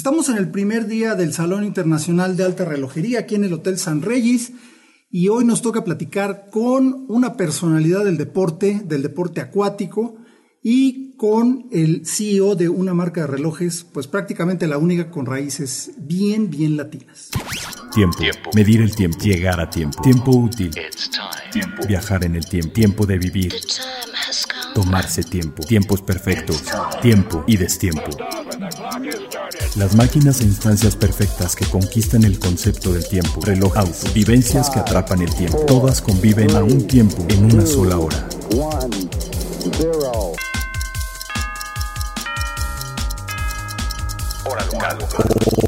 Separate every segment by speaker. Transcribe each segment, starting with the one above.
Speaker 1: Estamos en el primer día del Salón Internacional de Alta Relojería aquí en el Hotel San Reyes y hoy nos toca platicar con una personalidad del deporte, del deporte acuático y con el CEO de una marca de relojes, pues prácticamente la única con raíces bien, bien latinas.
Speaker 2: Tiempo. Medir el tiempo. Llegar a tiempo. Tiempo útil. Viajar en el tiempo. Tiempo de vivir. Tomarse tiempo. Tiempos perfectos. Tiempo y destiempo. Las máquinas e instancias perfectas que conquistan el concepto del tiempo. Reloj auto. Vivencias que atrapan el tiempo. Todas conviven a un tiempo en una sola hora. Hora local.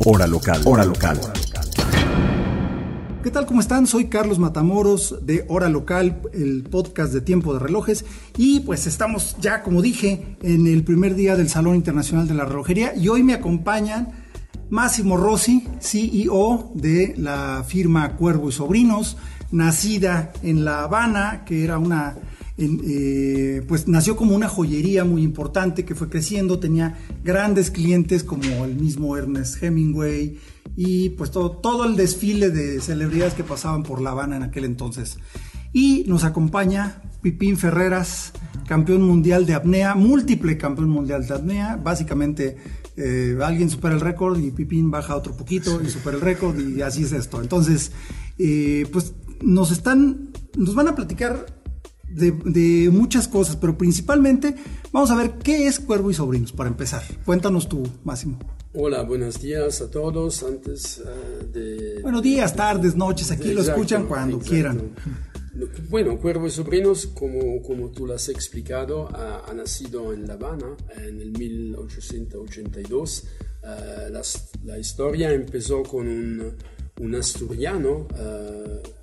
Speaker 2: Hora local. Hora local.
Speaker 1: ¿Qué tal? ¿Cómo están? Soy Carlos Matamoros de Hora Local, el podcast de Tiempo de Relojes. Y pues estamos ya, como dije, en el primer día del Salón Internacional de la Relojería. Y hoy me acompañan Máximo Rossi, CEO de la firma Cuervo y Sobrinos, nacida en La Habana, que era una eh, pues nació como una joyería muy importante que fue creciendo, tenía grandes clientes como el mismo Ernest Hemingway y pues todo, todo el desfile de celebridades que pasaban por La Habana en aquel entonces. Y nos acompaña Pipín Ferreras, campeón mundial de apnea, múltiple campeón mundial de apnea, básicamente eh, alguien supera el récord y Pipín baja otro poquito y supera el récord y así es esto. Entonces, eh, pues nos están, nos van a platicar de, muchas cosas, pero principalmente vamos a ver qué es Cuervo y Sobrinos para empezar. Cuéntanos tú, Máximo.
Speaker 3: Hola, buenos días a todos. Antes eh, de...
Speaker 1: Buenos días, tardes, noches, aquí lo escuchan cuando quieran.
Speaker 3: Bueno, Cuervo y Sobrinos, como, como tú lo has explicado, ha, nacido en La Habana en el 1882. Eh, la, historia empezó con un, un asturiano. Uh,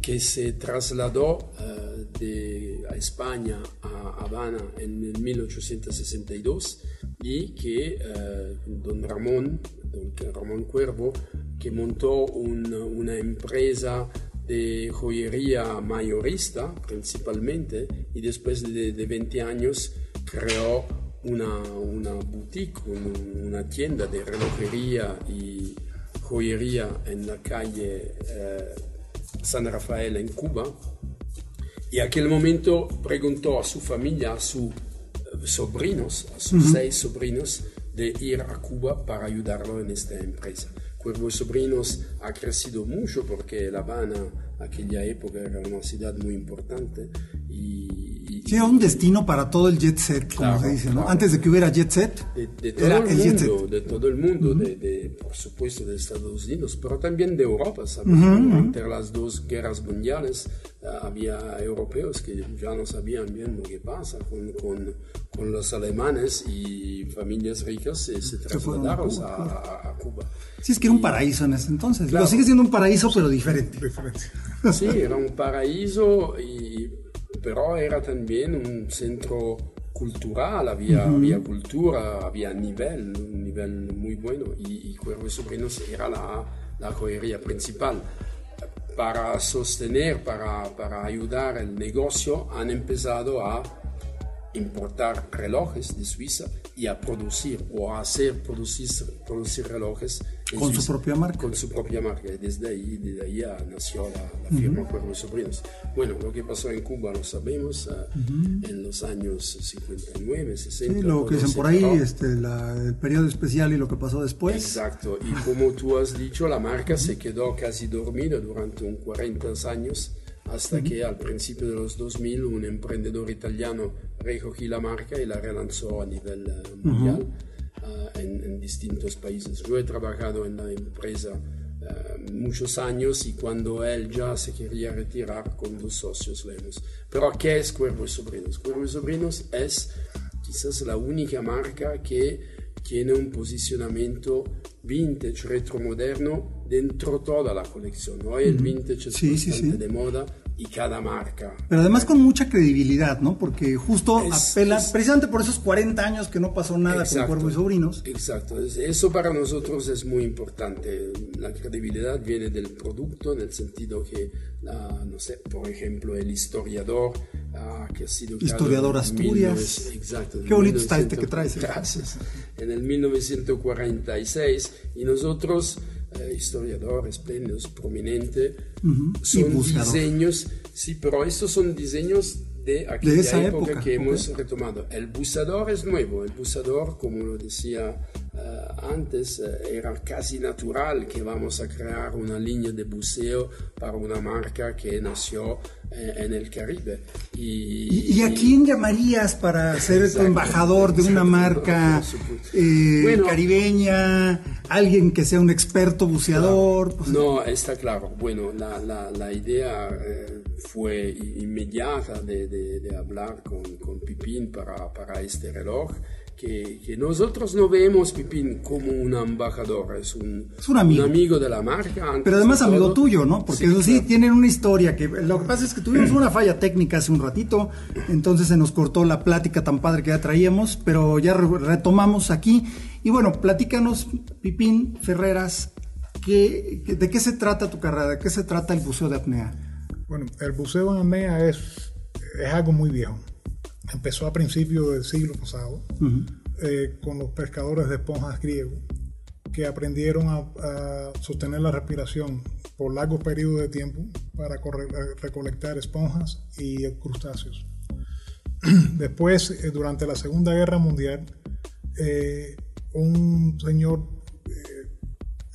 Speaker 3: que se trasladó uh, de, a España, a Habana, en 1862 y que uh, don Ramón, don Ramón Cuervo, que montó un, una empresa de joyería mayorista principalmente y después de, de 20 años creó una, una boutique, una, una, tienda de relojería y joyería en la calle uh, San Rafael en Cuba. Y aquel momento preguntó a su familia, a eh, sobrinos, a sus seis sobrinos, de ir a Cuba para ayudarlo en esta empresa. Cuervo Sobrinos ha crecido mucho porque La Habana, aquella época, era una ciudad muy importante y
Speaker 1: Sí, un destino para todo el jet set, como se dice, ¿no? Antes de que hubiera jet set,
Speaker 3: de, todo, el mundo, de todo el mundo, de, por supuesto de Estados Unidos, pero también de Europa. ¿sabes? Entre las dos guerras mundiales ah, había europeos que ya no sabían bien lo que pasa con, con, con los alemanes y familias ricas se, se trasladaron a, Cuba.
Speaker 1: Sí, es que era un paraíso en ese entonces. Lo sigue siendo un paraíso, pero diferente.
Speaker 3: Sí, era un paraíso y pero era también un centro cultural, había, había cultura, había nivel, un nivel muy bueno y, y Cuervo y Sobrinos era la, la joyería principal. Para sostener, para, para ayudar el negocio, han empezado a importar relojes de Suiza y a producir o a hacer producir, producir relojes
Speaker 1: con su propia marca.
Speaker 3: Con su propia marca. Y desde ahí, desde ahí nació la, firma Cuervo y Sobrinos. Bueno, lo que pasó en Cuba lo sabemos ah, en los años 59, 60.
Speaker 1: Sí, lo que dicen por ahí, este, el periodo especial y lo que pasó después.
Speaker 3: Exacto. Y como tú has dicho, la marca se quedó casi dormida durante un 40 años hasta que al principio de los 2000 un emprendedor italiano recogió la marca y la relanzó a nivel eh, mundial uh, en, en, distintos países. Yo he trabajado en la empresa uh, muchos años y cuando él ya se quería retirar con dos socios lemos. Pero ¿qué es Cuervo y Sobrinos? Cuervo y Sobrinos es quizás la única marca que tiene un posicionamiento vintage, retromoderno dentro toda la colección. Hoy el vintage es sí, bastante sí, sí. de moda y cada marca.
Speaker 1: Pero además con mucha credibilidad, ¿no? Porque justo apela, precisamente por esos 40 años que no pasó nada con Cuervo y Sobrinos.
Speaker 3: Exacto, eso para nosotros es muy importante. La credibilidad viene del producto, en el sentido que, no sé, por ejemplo, el historiador ah, que ha sido...
Speaker 1: Historiador Asturias.
Speaker 3: exacto.
Speaker 1: Qué bonito está este que traes. ¿eh?
Speaker 3: Gracias. en el 1946 y nosotros, eh, historiadores plenos, prominentes, son diseños, sí, pero estos son diseños de aquella época, que hemos retomado. El buceador es nuevo, el buceador, como lo decía eh, antes, eh, era casi natural que vamos a crear una línea de buceo para una marca que nació eh, en el Caribe.
Speaker 1: Y, ¿Y, a quién llamarías para ser embajador de una marca caribeña? ¿Alguien que sea un experto buceador?
Speaker 3: Pues, no, está claro. Bueno, la, la, la idea fue inmediata de, de, hablar con, con Pipín para, para, este reloj. Que, que, nosotros no vemos Pipín como un embajador, es un,
Speaker 1: un, amigo.
Speaker 3: un amigo. de la marca.
Speaker 1: Pero además amigo tuyo, ¿no? Porque eso sí, tienen una historia. que Lo que pasa es que tuvimos una falla técnica hace un ratito, entonces se nos cortó la plática tan padre que ya traíamos, pero ya retomamos aquí. Y bueno, platícanos, Pipín Ferreras, ¿qué, ¿de qué se trata tu carrera? ¿De qué se trata el buceo de apnea?
Speaker 4: Bueno, el buceo en apnea es, es algo muy viejo. Empezó a principios del siglo pasado eh, con los pescadores de esponjas griegos que aprendieron a, sostener la respiración por largos periodos de tiempo para eh, recolectar esponjas y crustáceos. Después, eh, durante la Segunda Guerra Mundial, un señor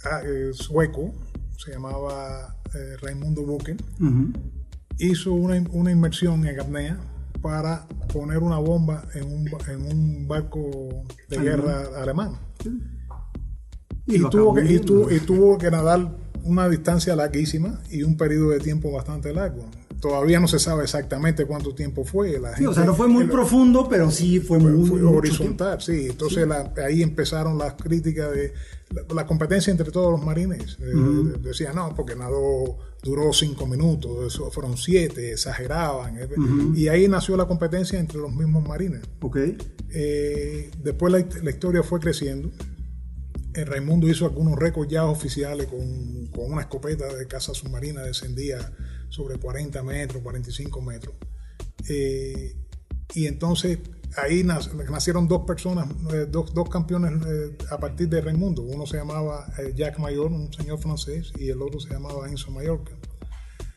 Speaker 4: ah, sueco, se llamaba Raimundo Buchen, hizo una, una, inmersión en apnea para poner una bomba en un, en un barco de guerra alemán. Y, tuvo que, y, tuvo, que nadar una distancia larguísima y un periodo de tiempo bastante largo todavía no se sabe exactamente cuánto tiempo fue.
Speaker 1: sí, o sea, no fue muy profundo, pero sí fue, muy
Speaker 4: horizontal. Sí, entonces ahí empezaron las críticas de la, competencia entre todos los marines. Eh, decían, no, porque nadó, duró cinco minutos, eso fueron siete, exageraban. Eh, y ahí nació la competencia entre los mismos marines.
Speaker 1: Okay.
Speaker 4: Eh, después la, la, historia fue creciendo. Raimundo hizo algunos récords ya oficiales con, con una escopeta de caza submarina, descendía sobre 40 metros, 45 metros. y entonces ahí nacieron dos personas, eh, dos, dos, campeones eh, a partir de Raimundo. Uno se llamaba eh, Jacques Mayor, un señor francés, y el otro se llamaba Enzo Mallorca.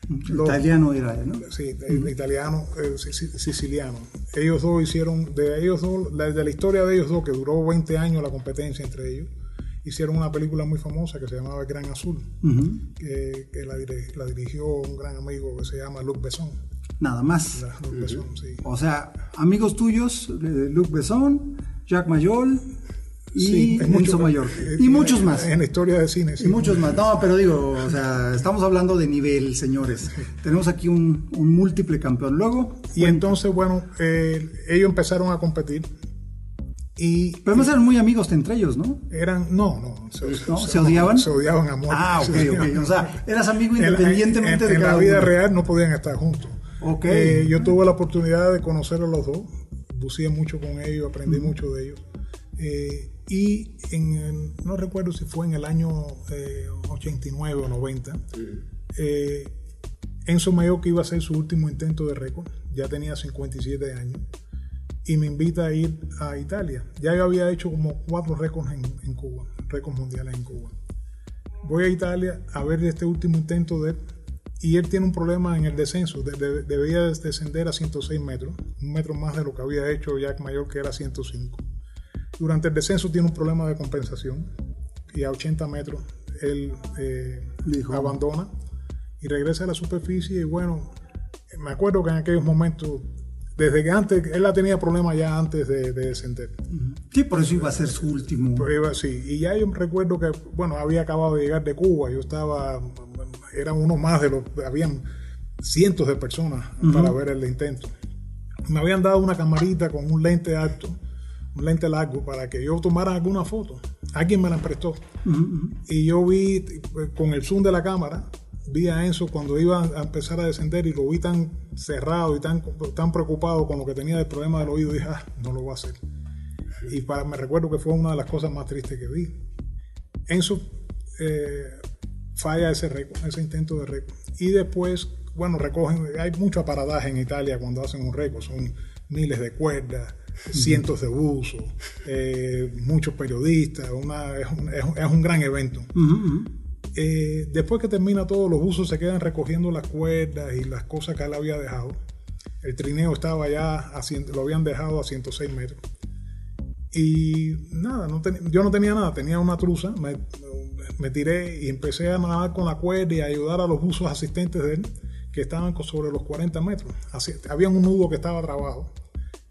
Speaker 1: italiano era, ¿no?
Speaker 4: Sí, italiano, siciliano. Ellos dos hicieron, de ellos dos, de la historia de ellos dos, que duró 20 años la competencia entre ellos, hicieron una película muy famosa que se llamaba El Gran Azul, que, la, la, dirigió un gran amigo que se llama Luc Besson.
Speaker 1: Nada más. O sea, amigos tuyos, Luc Besson, Jacques Mayol y Enzo Mayor. Eh, y muchos más.
Speaker 4: En la historia de cine.
Speaker 1: Y muchos más. No, pero digo, o sea, estamos hablando de nivel, señores. Tenemos aquí un, múltiple campeón. Luego.
Speaker 4: Y entonces, bueno, eh, ellos empezaron a competir. Y,
Speaker 1: pero no eran muy amigos entre ellos, ¿no?
Speaker 4: Eran, no, no.
Speaker 1: Se, odiaban?
Speaker 4: Se odiaban a muerte.
Speaker 1: Ah, ok, ok. O sea, eras amigo independientemente
Speaker 4: de
Speaker 1: en
Speaker 4: la vida real no podían estar juntos. Eh, yo tuve la oportunidad de conocer a los dos, buceé mucho con ellos, aprendí mucho de ellos. Eh, y en, no recuerdo si fue en el año 89 eh, o 90, Enzo Mayo que iba a hacer su último intento de récord, ya tenía 57 años, y me invita a ir a Italia. Ya yo había hecho como cuatro récords en, en Cuba, récords mundiales en Cuba. Voy a Italia a ver este último intento de y él tiene un problema en el descenso. debía descender a 106 metros, un metro más de lo que había hecho Jack Mayor, que era 105. Durante el descenso tiene un problema de compensación y a 80 metros él eh, abandona y regresa a la superficie. Y bueno, me acuerdo que en aquellos momentos, desde que antes, él la tenía problemas ya antes de, descender.
Speaker 1: Sí, por eso iba a ser su último.
Speaker 4: sí, y ya yo recuerdo que, bueno, había acabado de llegar de Cuba, yo estaba eran uno más de los, habían cientos de personas para ver el intento. Me habían dado una camarita con un lente alto, un lente largo, para que yo tomara alguna foto. Alguien me la prestó. Y yo vi, con el zoom de la cámara, vi a Enzo cuando iba a empezar a descender y lo vi tan cerrado y tan, tan preocupado con lo que tenía del problema del oído. Dije, ah, no lo voy a hacer. Y para, me recuerdo que fue una de las cosas más tristes que vi. Enzo eh, falla ese récord, ese intento de récord. Y después, bueno, recogen, hay mucho aparadaje en Italia cuando hacen un récord, son miles de cuerdas, cientos de buzos, eh, muchos periodistas, una, es, un, es, un, gran evento. Eh, después que termina todo, los buzos se quedan recogiendo las cuerdas y las cosas que él había dejado. El trineo estaba ya, a, lo habían dejado a 106 metros. Y nada, no yo no tenía nada, tenía una truza, me, me, tiré y empecé a nadar con la cuerda y a ayudar a los buzos asistentes de él, que estaban sobre los 40 metros. Así, había un nudo que estaba trabado.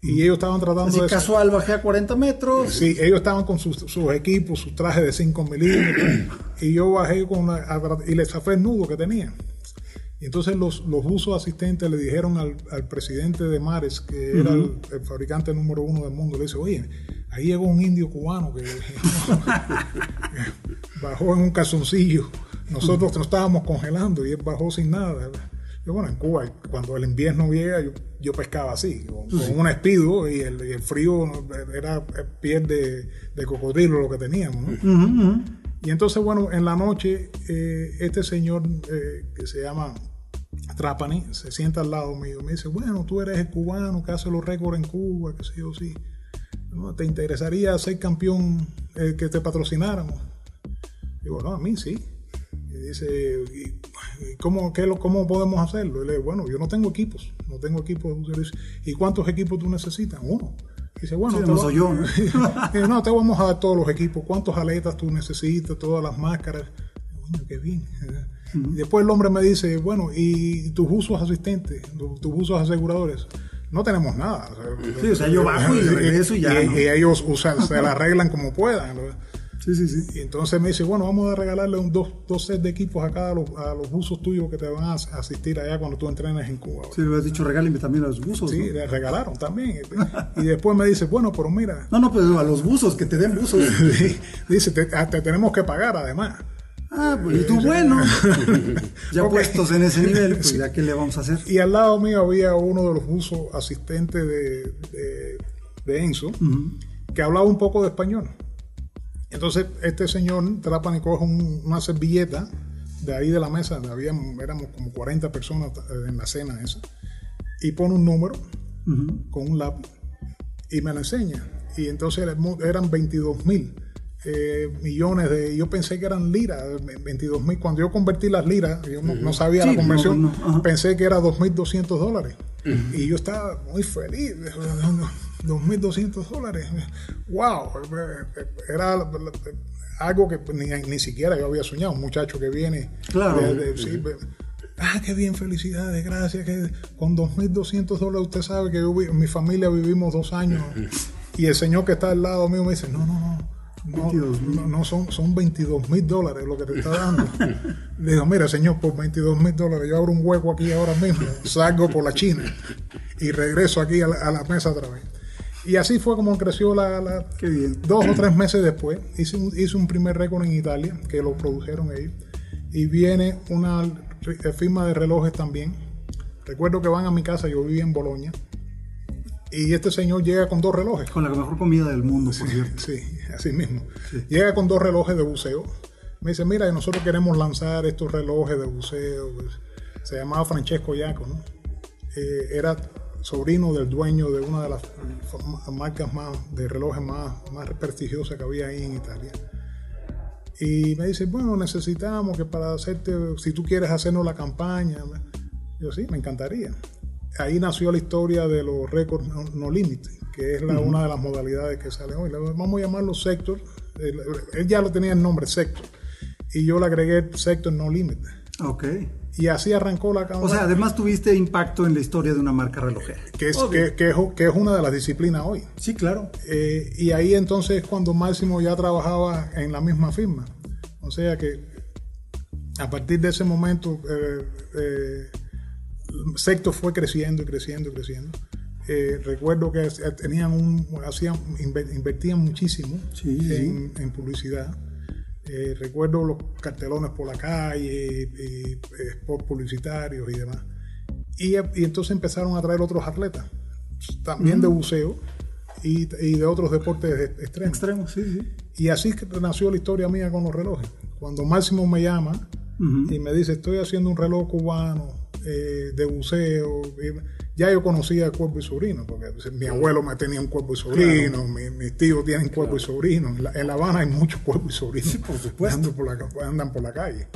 Speaker 4: Y ellos estaban tratando
Speaker 1: Así
Speaker 4: de...
Speaker 1: casual, bajé a 40 metros.
Speaker 4: Sí, ellos estaban con sus, equipos, sus trajes de 5 milímetros. y yo bajé con y les zafé el nudo que tenía. Y entonces los, los buzos asistentes le dijeron al, al presidente de Mares, que era el, fabricante número uno del mundo, le dice, oye, ahí llegó un indio cubano que bajó en un calzoncillo. Nosotros nos estábamos congelando y él bajó sin nada. Yo, bueno, en Cuba, cuando el invierno llega, yo, pescaba así, con, un espido y el, frío era piel de, de, cocodrilo lo que teníamos. Y entonces, bueno, en la noche, eh, este señor eh, que se llama Trapani se sienta al lado mío y me dice, bueno, tú eres el cubano que hace los récords en Cuba, que sé yo, sí. ¿Te interesaría ser campeón eh, que te patrocináramos? Digo, no, a mí sí. Y dice, cómo, qué, ¿cómo podemos hacerlo? Y le digo, bueno, yo no tengo equipos, no tengo equipos. ¿Y cuántos equipos tú necesitas? Uno. Y dice, bueno,
Speaker 1: no soy yo.
Speaker 4: ¿no? te vamos a dar todos los equipos. ¿Cuántos aletas tú necesitas? Todas las máscaras. Bueno, qué bien. Y después el hombre me dice, bueno, ¿y tus usos asistentes, tus usos aseguradores? No tenemos nada.
Speaker 1: sí, o sea, yo bajo y regreso y ya.
Speaker 4: Y, ellos usan, se la arreglan como puedan.
Speaker 1: Sí, sí, sí.
Speaker 4: Y entonces me dice, bueno, vamos a regalarle un, dos, dos sets de equipos acá a los, a los buzos tuyos que te van a asistir allá cuando tú entrenes en Cuba.
Speaker 1: Sí, le has dicho, regálenme también a los buzos.
Speaker 4: Sí, le regalaron también. y después me dice, bueno, pero mira.
Speaker 1: No, no, pero a los buzos, que te den buzos.
Speaker 4: dice, te, te tenemos que pagar además.
Speaker 1: Ah, pues y tú bueno. ya puestos en ese nivel, pues ya qué le vamos a hacer.
Speaker 4: Y al lado mío había uno de los buzos asistentes de, de, Enzo, que hablaba un poco de español. Entonces, este señor Trapani coge una servilleta de ahí de la mesa, había, éramos como 40 personas en la cena esa, y pone un número con un lápiz y me lo enseña. Y entonces eran 22 mil eh, millones de. Yo pensé que eran liras, 22 mil. Cuando yo convertí las liras, yo no, sabía la conversión, pensé que era 2.200 dólares. Y yo estaba muy feliz. 2.200 dólares. ¡Wow! Era algo que ni, siquiera yo había soñado. Un muchacho que viene.
Speaker 1: Claro.
Speaker 4: ah, qué bien, felicidades, gracias. Que con 2.200 dólares usted sabe que yo, mi familia vivimos dos años. Y el señor que está al lado mío me dice, no, no, no no, no, son, son 22 mil dólares lo que te está dando. Le digo, mira, señor, por 22 mil dólares yo abro un hueco aquí ahora mismo, salgo por la China y regreso aquí a la, mesa otra vez. Y así fue como creció la... la Dos o tres meses después hice un, hice un primer récord en Italia, que lo produjeron ellos, y viene una firma de relojes también. Recuerdo que van a mi casa, yo vivía en Bolonia, y este señor llega con dos relojes.
Speaker 1: Con la mejor comida del mundo, por cierto.
Speaker 4: Sí, así mismo. Llega con dos relojes de buceo. Me dice, mira, nosotros queremos lanzar estos relojes de buceo. Se llamaba Francesco Yaco, ¿no? Eh, era sobrino del dueño de una de las marcas más de relojes más, más prestigiosas que había ahí en Italia. Y me dice, bueno, necesitamos que para hacerte, si tú quieres hacernos la campaña. Yo sí, me encantaría ahí nació la historia de los récords no, limit, que es la, una de las modalidades que sale hoy. Vamos a llamarlo sector. Él, ya lo tenía el nombre sector. Y yo le agregué sector no limit.
Speaker 1: Ok.
Speaker 4: Y así arrancó la
Speaker 1: O sea, además tuviste impacto en la historia de una marca relojera.
Speaker 4: Que es, que, que, es, una de las disciplinas hoy.
Speaker 1: Sí, claro.
Speaker 4: Eh, y ahí entonces cuando Máximo ya trabajaba en la misma firma. O sea que a partir de ese momento eh, eh, sector fue creciendo y creciendo y creciendo. Eh, recuerdo que tenían un, hacían, invertían muchísimo en, publicidad. Eh, recuerdo los cartelones por la calle, y, spots publicitarios y demás. Y, entonces empezaron a traer otros atletas, también de buceo y, de otros deportes extremos.
Speaker 1: Extremos, sí, sí.
Speaker 4: Y así nació la historia mía con los relojes. Cuando Máximo me llama y me dice, estoy haciendo un reloj cubano, eh, de buceo. Ya yo conocía el cuerpo y sobrino, porque mi abuelo me tenía un cuerpo y sobrino, mis tíos tienen cuerpo y sobrino. En la, Habana hay muchos cuerpos y sobrinos.
Speaker 1: por supuesto.
Speaker 4: Andan por la, andan por la calle.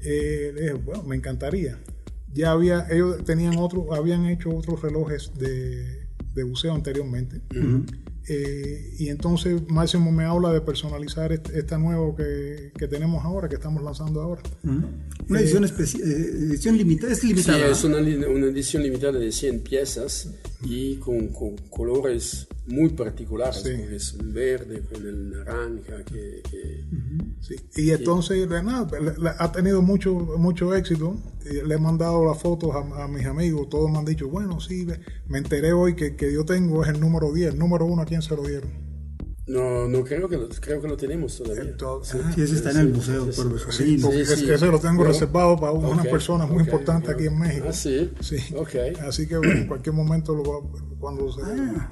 Speaker 4: Eh, bueno, me encantaría. Ya había, ellos tenían otro, habían hecho otros relojes de, de buceo anteriormente. Eh, y entonces Máximo me habla de personalizar este, esta nuevo que, que, tenemos ahora, que estamos lanzando ahora.
Speaker 1: Una eh, edición, eh, edición limitada, es limitada.
Speaker 3: Sí, es una, una, edición limitada de 100 piezas y con, con colores muy particulares, es un verde con el naranja. Que,
Speaker 4: sí. Y entonces, nada, ha tenido mucho, mucho éxito. Le he mandado las fotos a, mis amigos, todos me han dicho, bueno, sí, me enteré hoy que, que yo tengo es el número 10, el número 1 a quién se lo dieron.
Speaker 3: No, no creo que lo, creo que lo tenemos todavía.
Speaker 1: Entonces, sí, ese está en el museo.
Speaker 4: Sí, porque sí, ese lo tengo reservado para una persona muy importante aquí en México.
Speaker 3: Ah, sí.
Speaker 4: Sí. Así que en cualquier momento lo va, cuando se.
Speaker 1: Ah,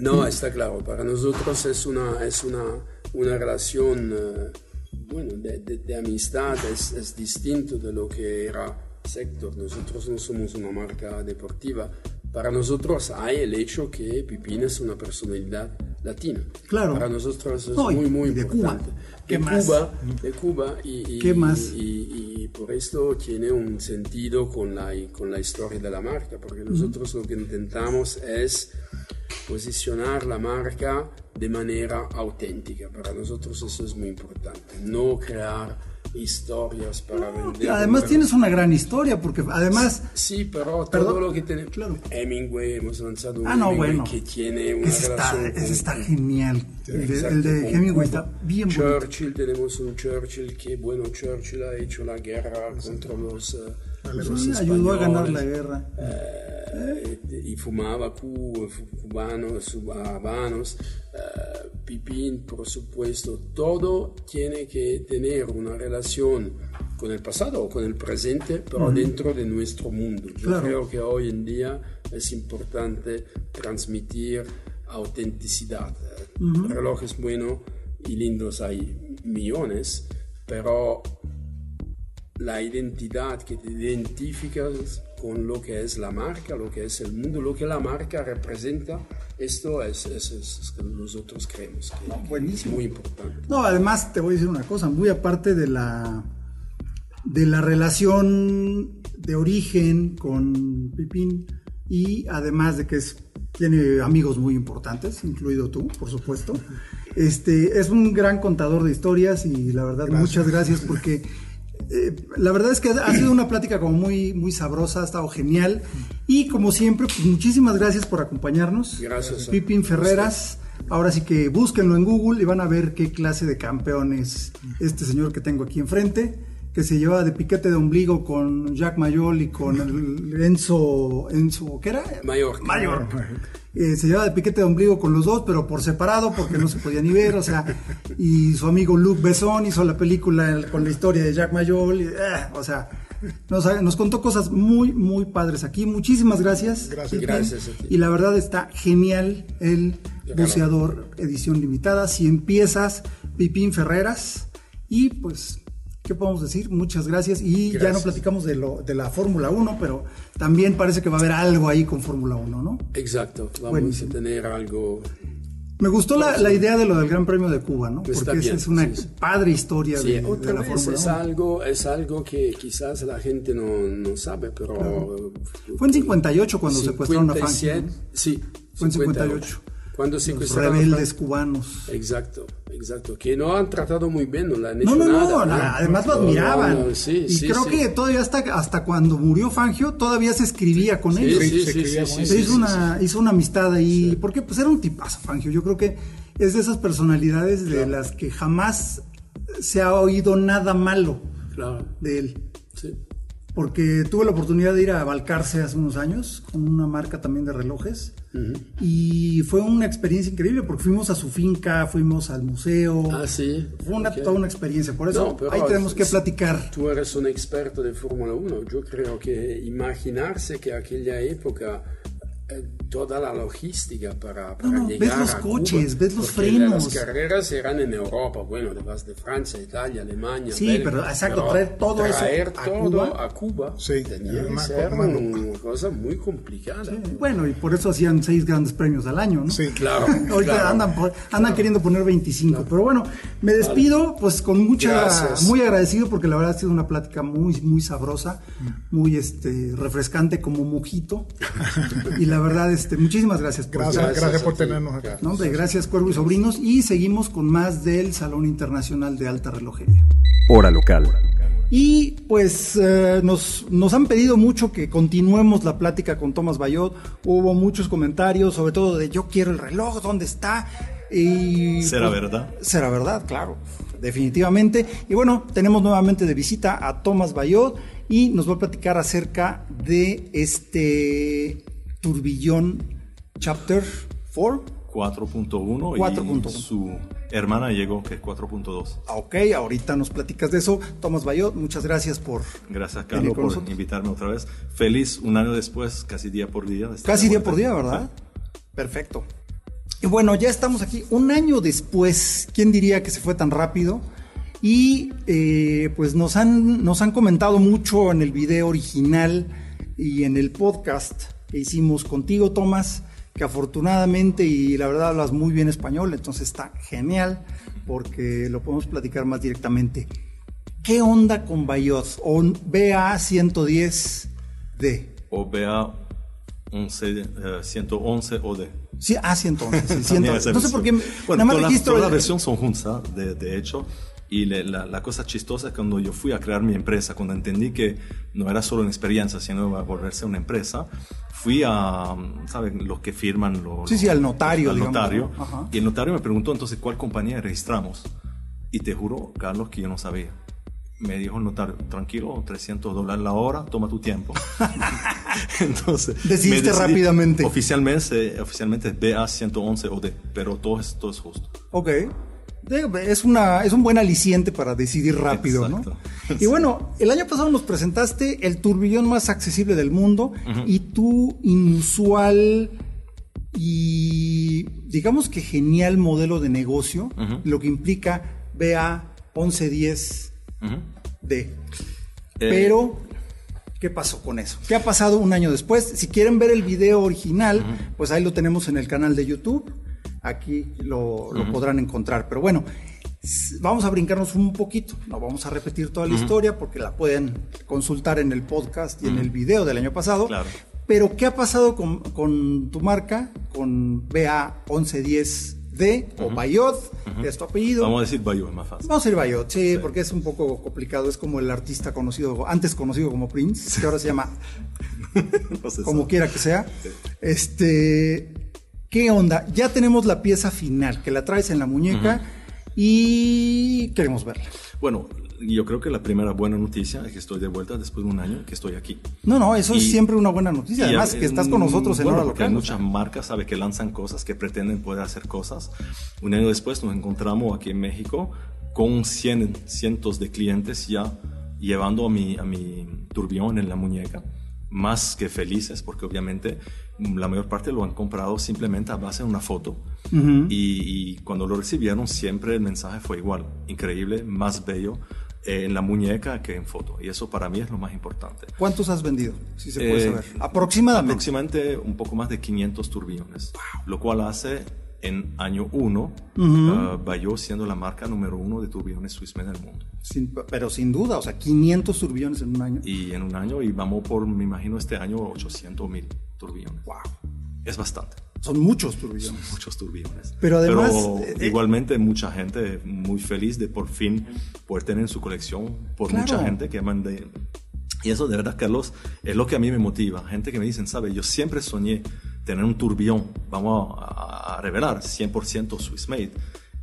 Speaker 3: No, está claro. Para nosotros es una, es una, una relación uh, bueno, de, de, de, amistad, es, es distinto de lo que era Sector. Nosotros no somos una marca deportiva. Para nosotros hay el hecho que Pipín es una personalidad latina.
Speaker 1: Claro.
Speaker 3: Para nosotros es muy, muy
Speaker 1: de
Speaker 3: importante.
Speaker 1: Cuba. ¿Qué
Speaker 3: de
Speaker 1: más?
Speaker 3: Cuba, de Cuba y, y,
Speaker 1: ¿Qué más?
Speaker 3: Y, y, por esto tiene un sentido con la, con la historia de la marca, porque nosotros lo que intentamos es posicionar la marca de manera auténtica. Para nosotros eso es muy importante. No crear historias para vender.
Speaker 1: Además tienes una gran historia, porque además...
Speaker 3: Sí, pero
Speaker 1: ¿Perdón?
Speaker 3: todo lo que tenemos...
Speaker 1: Claro.
Speaker 3: Hemingway, hemos lanzado un
Speaker 1: Ah, no,
Speaker 3: Hemingway
Speaker 1: bueno.
Speaker 3: que tiene una
Speaker 1: Ese está,
Speaker 3: relación
Speaker 1: ese
Speaker 3: con-
Speaker 1: está genial. El de,
Speaker 3: Exacto,
Speaker 1: el de
Speaker 3: con
Speaker 1: Hemingway está bien bonito.
Speaker 3: Churchill, tenemos un Churchill que, bueno, Churchill ha hecho la guerra contra los, eh, los
Speaker 1: ayudó a ganar la guerra.
Speaker 3: eh, y fumaba cu- cubanos, habanos, eh, Pipín, por supuesto, todo tiene que tener una relación con el pasado o con el presente, pero dentro de nuestro mundo. Yo
Speaker 1: Claro.
Speaker 3: creo que hoy en día es importante transmitir autenticidad. Relojes buenos y lindos hay millones, pero la identidad que te identificas con lo que es la marca, lo que es el mundo, lo que la marca representa, esto es, es, es- que nosotros creemos que, que
Speaker 1: buenísimo.
Speaker 3: es muy importante.
Speaker 1: No, además te voy a decir una cosa, muy aparte de la de la relación de origen con Pipín y además de que es tiene amigos muy importantes, incluido tú, por supuesto. Este es un gran contador de historias y la verdad muchas gracias porque eh, la verdad es que ha sido una plática como muy muy sabrosa, ha estado genial y como siempre pues muchísimas gracias por acompañarnos.
Speaker 3: Gracias
Speaker 1: Pipín Ferreras. Ahora sí que búsquenlo en Google y van a ver qué clase de campeón es este señor que tengo aquí enfrente, que se llevaba de piquete de ombligo con Jack Mayol y con el Enzo, Enzo, ¿qué era?
Speaker 3: Mayor.
Speaker 1: Mayor. Eh, se llevaba de piquete de ombligo con los dos, pero por separado, porque no se podía ni ver, o sea, y su amigo Luke Besson hizo la película con la historia de Jack Mayol, y, eh, o sea, nos, nos contó cosas muy, muy padres aquí. Muchísimas gracias.
Speaker 4: Gracias.
Speaker 3: Gracias a ti.
Speaker 1: Y la verdad está genial el buceador edición limitada, 100 piezas, Pipín Ferreras. Y pues, ¿qué podemos decir? Muchas gracias. Y ya no
Speaker 3: Gracias.
Speaker 1: platicamos de, lo, de la Fórmula 1, pero también parece que va a haber algo ahí con Fórmula 1, ¿no?
Speaker 3: Exacto, vamos
Speaker 1: Buenísimo.
Speaker 3: a tener algo
Speaker 1: Me gustó la, la idea de lo del Gran Premio de Cuba, ¿no?
Speaker 3: Pues
Speaker 1: Porque
Speaker 3: bien,
Speaker 1: es una
Speaker 3: sí, sí.
Speaker 1: padre historia
Speaker 3: Sí,
Speaker 1: de, de
Speaker 3: otra
Speaker 1: la
Speaker 3: vez
Speaker 1: Fórmula
Speaker 3: es
Speaker 1: 1.
Speaker 3: algo, es algo que quizás la gente no, no sabe, pero...
Speaker 1: Fue en 58 cuando secuestraron a.
Speaker 3: 57,
Speaker 1: ¿no?
Speaker 3: Sí,
Speaker 1: Fue en 58.
Speaker 3: Cuando
Speaker 1: Los
Speaker 3: secuestraron
Speaker 1: rebeldes cubanos.
Speaker 3: Exacto, exacto. Que no han tratado muy bien, no le han
Speaker 1: No,
Speaker 3: hecho
Speaker 1: no, no,
Speaker 3: nada.
Speaker 1: nada, además lo
Speaker 3: No, no,
Speaker 1: admiraban.
Speaker 3: no, sí,
Speaker 1: y
Speaker 3: sí,
Speaker 1: creo
Speaker 3: sí.
Speaker 1: que todavía hasta, hasta cuando murió Fangio, todavía se escribía con ellos.
Speaker 3: sí,
Speaker 4: se
Speaker 3: sí,
Speaker 4: escribía
Speaker 3: sí,
Speaker 4: con
Speaker 3: sí,
Speaker 1: se
Speaker 3: sí,
Speaker 1: hizo, una, hizo una amistad ahí, porque pues era un tipazo Fangio. Yo creo que es de esas personalidades de las que jamás se ha oído nada malo.
Speaker 3: Claro,
Speaker 1: de él.
Speaker 3: sí.
Speaker 1: Porque tuve la oportunidad de ir a Balcarce hace unos años con una marca también de relojes. Y fue una experiencia increíble porque fuimos a su finca, fuimos al museo.
Speaker 3: Ah, sí.
Speaker 1: Fue una, toda una experiencia. Por eso
Speaker 3: No,
Speaker 1: ahí tenemos que platicar.
Speaker 3: Tú eres un experto de Fórmula 1. Yo creo que imaginarse que aquella época toda la logística para, para
Speaker 1: No, no,
Speaker 3: llegar
Speaker 1: ves los
Speaker 3: a
Speaker 1: coches,
Speaker 3: Cuba,
Speaker 1: ves los
Speaker 3: porque
Speaker 1: frenos.
Speaker 3: Las carreras eran en Europa, bueno, vas de Francia, Italia, Alemania.
Speaker 1: Sí,
Speaker 3: Bélgica,
Speaker 1: pero, exacto,
Speaker 3: pero
Speaker 1: traer todo eso
Speaker 3: traer
Speaker 1: a
Speaker 3: todo
Speaker 1: Cuba.
Speaker 3: a Cuba
Speaker 4: Sí,
Speaker 3: tenía que
Speaker 4: más-
Speaker 3: ser una cosa muy complicada.
Speaker 1: Bueno, y por eso hacían seis grandes premios al año, ¿no?
Speaker 4: Sí.
Speaker 3: Claro.
Speaker 1: Ahorita
Speaker 3: claro.
Speaker 1: andan, por- andan queriendo poner 25. Pero bueno, me despido pues con mucha,
Speaker 3: Gracias.
Speaker 1: muy agradecido porque la verdad ha sido una plática muy, muy sabrosa, muy este, refrescante como mojito. y la verdad, este, muchísimas gracias. por-
Speaker 4: Gracias, gracias,
Speaker 3: Gracias
Speaker 4: por tenernos aquí.
Speaker 3: Gracias.
Speaker 1: No, hombre, gracias Cuervo y Sobrinos y seguimos con más del Salón Internacional de Alta Relojería.
Speaker 2: Hora local.
Speaker 1: Y pues eh, nos, nos han pedido mucho que continuemos la plática con Tomás Bayot. Hubo muchos comentarios, sobre todo de yo quiero el reloj, ¿dónde está? Y,
Speaker 5: ¿Será
Speaker 1: pues,
Speaker 5: verdad?
Speaker 1: Será verdad, claro, definitivamente. Y bueno, tenemos nuevamente de visita a Tomás Bayot y nos va a platicar acerca de este turbillón Chapter 4.
Speaker 5: 4.1
Speaker 1: 4.1.
Speaker 5: y su hermana llegó que es 4.2.
Speaker 1: Ah, Ok, ahorita nos platicas de eso. Tomás Bayot, muchas gracias por
Speaker 5: Gracias Carlos por
Speaker 1: nosotros.
Speaker 5: invitarme otra vez. Feliz un año después, casi día por día. estar
Speaker 1: Casi día por día, ¿verdad? Perfecto. Y bueno, ya estamos aquí un año después. ¿Quién diría que se fue tan rápido? Y eh, pues nos han, nos han comentado mucho en el video original y en el podcast que hicimos contigo, Tomás, que afortunadamente y la verdad hablas muy bien español, entonces está genial porque lo podemos platicar más directamente. ¿Qué onda con Bayot o BA110D?
Speaker 5: O vea 11, eh, 111 OD.
Speaker 1: Sí, ah, 111. sí, 111.
Speaker 5: También esa
Speaker 1: No sé por qué.
Speaker 5: Bueno,
Speaker 1: nada más
Speaker 5: todas
Speaker 1: registro
Speaker 5: todas las versiones son juntas, de, de hecho. Y le- la, la cosa chistosa es cuando yo fui a crear mi empresa, cuando entendí que no era solo una experiencia, sino a volverse una empresa, fui a, ¿saben? Los que firman los...
Speaker 1: Sí, sí, al notario,
Speaker 5: Al
Speaker 1: digamos,
Speaker 5: notario. Y el notario me preguntó entonces cuál compañía registramos. Y te juro, Carlos, que yo no sabía. Me dijo el notario, tranquilo, 300 dólares la hora, toma tu tiempo. Entonces,
Speaker 1: Decidiste rápidamente.
Speaker 5: Oficialmente, oficialmente es BA111 OD, pero todo es, todo es justo.
Speaker 1: Ok. Es, una, es un buen aliciente para decidir rápido,
Speaker 5: Exacto.
Speaker 1: ¿no? Y bueno, el año pasado nos presentaste el turbillón más accesible del mundo y tu inusual y digamos que genial modelo de negocio, lo que implica BA 1110D.
Speaker 5: Ujú. Eh,
Speaker 1: Pero, ¿qué pasó con eso? ¿Qué ha pasado un año después? Si quieren ver el video original, pues ahí lo tenemos en el canal de YouTube. Aquí lo, lo podrán encontrar. Pero bueno, vamos a brincarnos un poquito. No vamos a repetir toda la historia porque la pueden consultar en el podcast y en el video del año pasado.
Speaker 5: Claro.
Speaker 1: Pero, ¿qué ha pasado con, con tu marca? Con BA1110D o Bayot, es tu apellido.
Speaker 5: Vamos a decir Bayo, es más fácil.
Speaker 1: Vamos a ir Bayot, sí, porque es un poco complicado. Es como el artista conocido, antes conocido como Prince, que ahora se llama
Speaker 5: No
Speaker 1: como quiera que sea. Este, ¿qué onda? Ya tenemos la pieza final, que la traes en la muñeca y queremos verla.
Speaker 5: Bueno, yo creo que la primera buena noticia es que estoy de vuelta después de un año que estoy aquí.
Speaker 1: No, no, eso es
Speaker 5: Y-
Speaker 1: siempre una buena noticia. Además, que estás con nosotros en
Speaker 5: bueno,
Speaker 1: hora local.
Speaker 5: hay muchas marcas, sabe, que lanzan cosas, que pretenden poder hacer cosas. Un año después nos encontramos aquí en México con cien, cientos de clientes ya llevando a mi, a mi turbión en la muñeca. Más que felices, porque obviamente la mayor parte lo han comprado simplemente a base de una foto. y, y cuando lo recibieron, siempre el mensaje fue igual: increíble, más bello eh, en la muñeca que en foto. Y eso para mí es lo más importante.
Speaker 1: ¿Cuántos has vendido? Si se puede
Speaker 5: Eh,
Speaker 1: saber. Aproximadamente.
Speaker 5: Aproximadamente un poco más de 500 turbillones, lo cual hace en año 1 Bayo siendo la marca número uno de turbillones Swissmed en el mundo.
Speaker 1: Sin- pero sin duda, o sea, 500 turbillones en un año.
Speaker 5: Y en un año, y vamos por, me imagino, este año 800 mil turbillones.
Speaker 1: Wow.
Speaker 5: Es bastante.
Speaker 1: Son muchos turbillones.
Speaker 5: Muchos turbillones.
Speaker 1: Pero además,
Speaker 5: Pero
Speaker 1: eh, eh,
Speaker 5: igualmente mucha gente muy feliz de por fin poder tener en su colección, por
Speaker 1: Claro.
Speaker 5: mucha gente que aman de... Y eso de verdad, Carlos, es lo que a mí me motiva. Gente que me dicen, sabe, yo siempre soñé tener un turbión, vamos a, revelar, 100% Swiss Made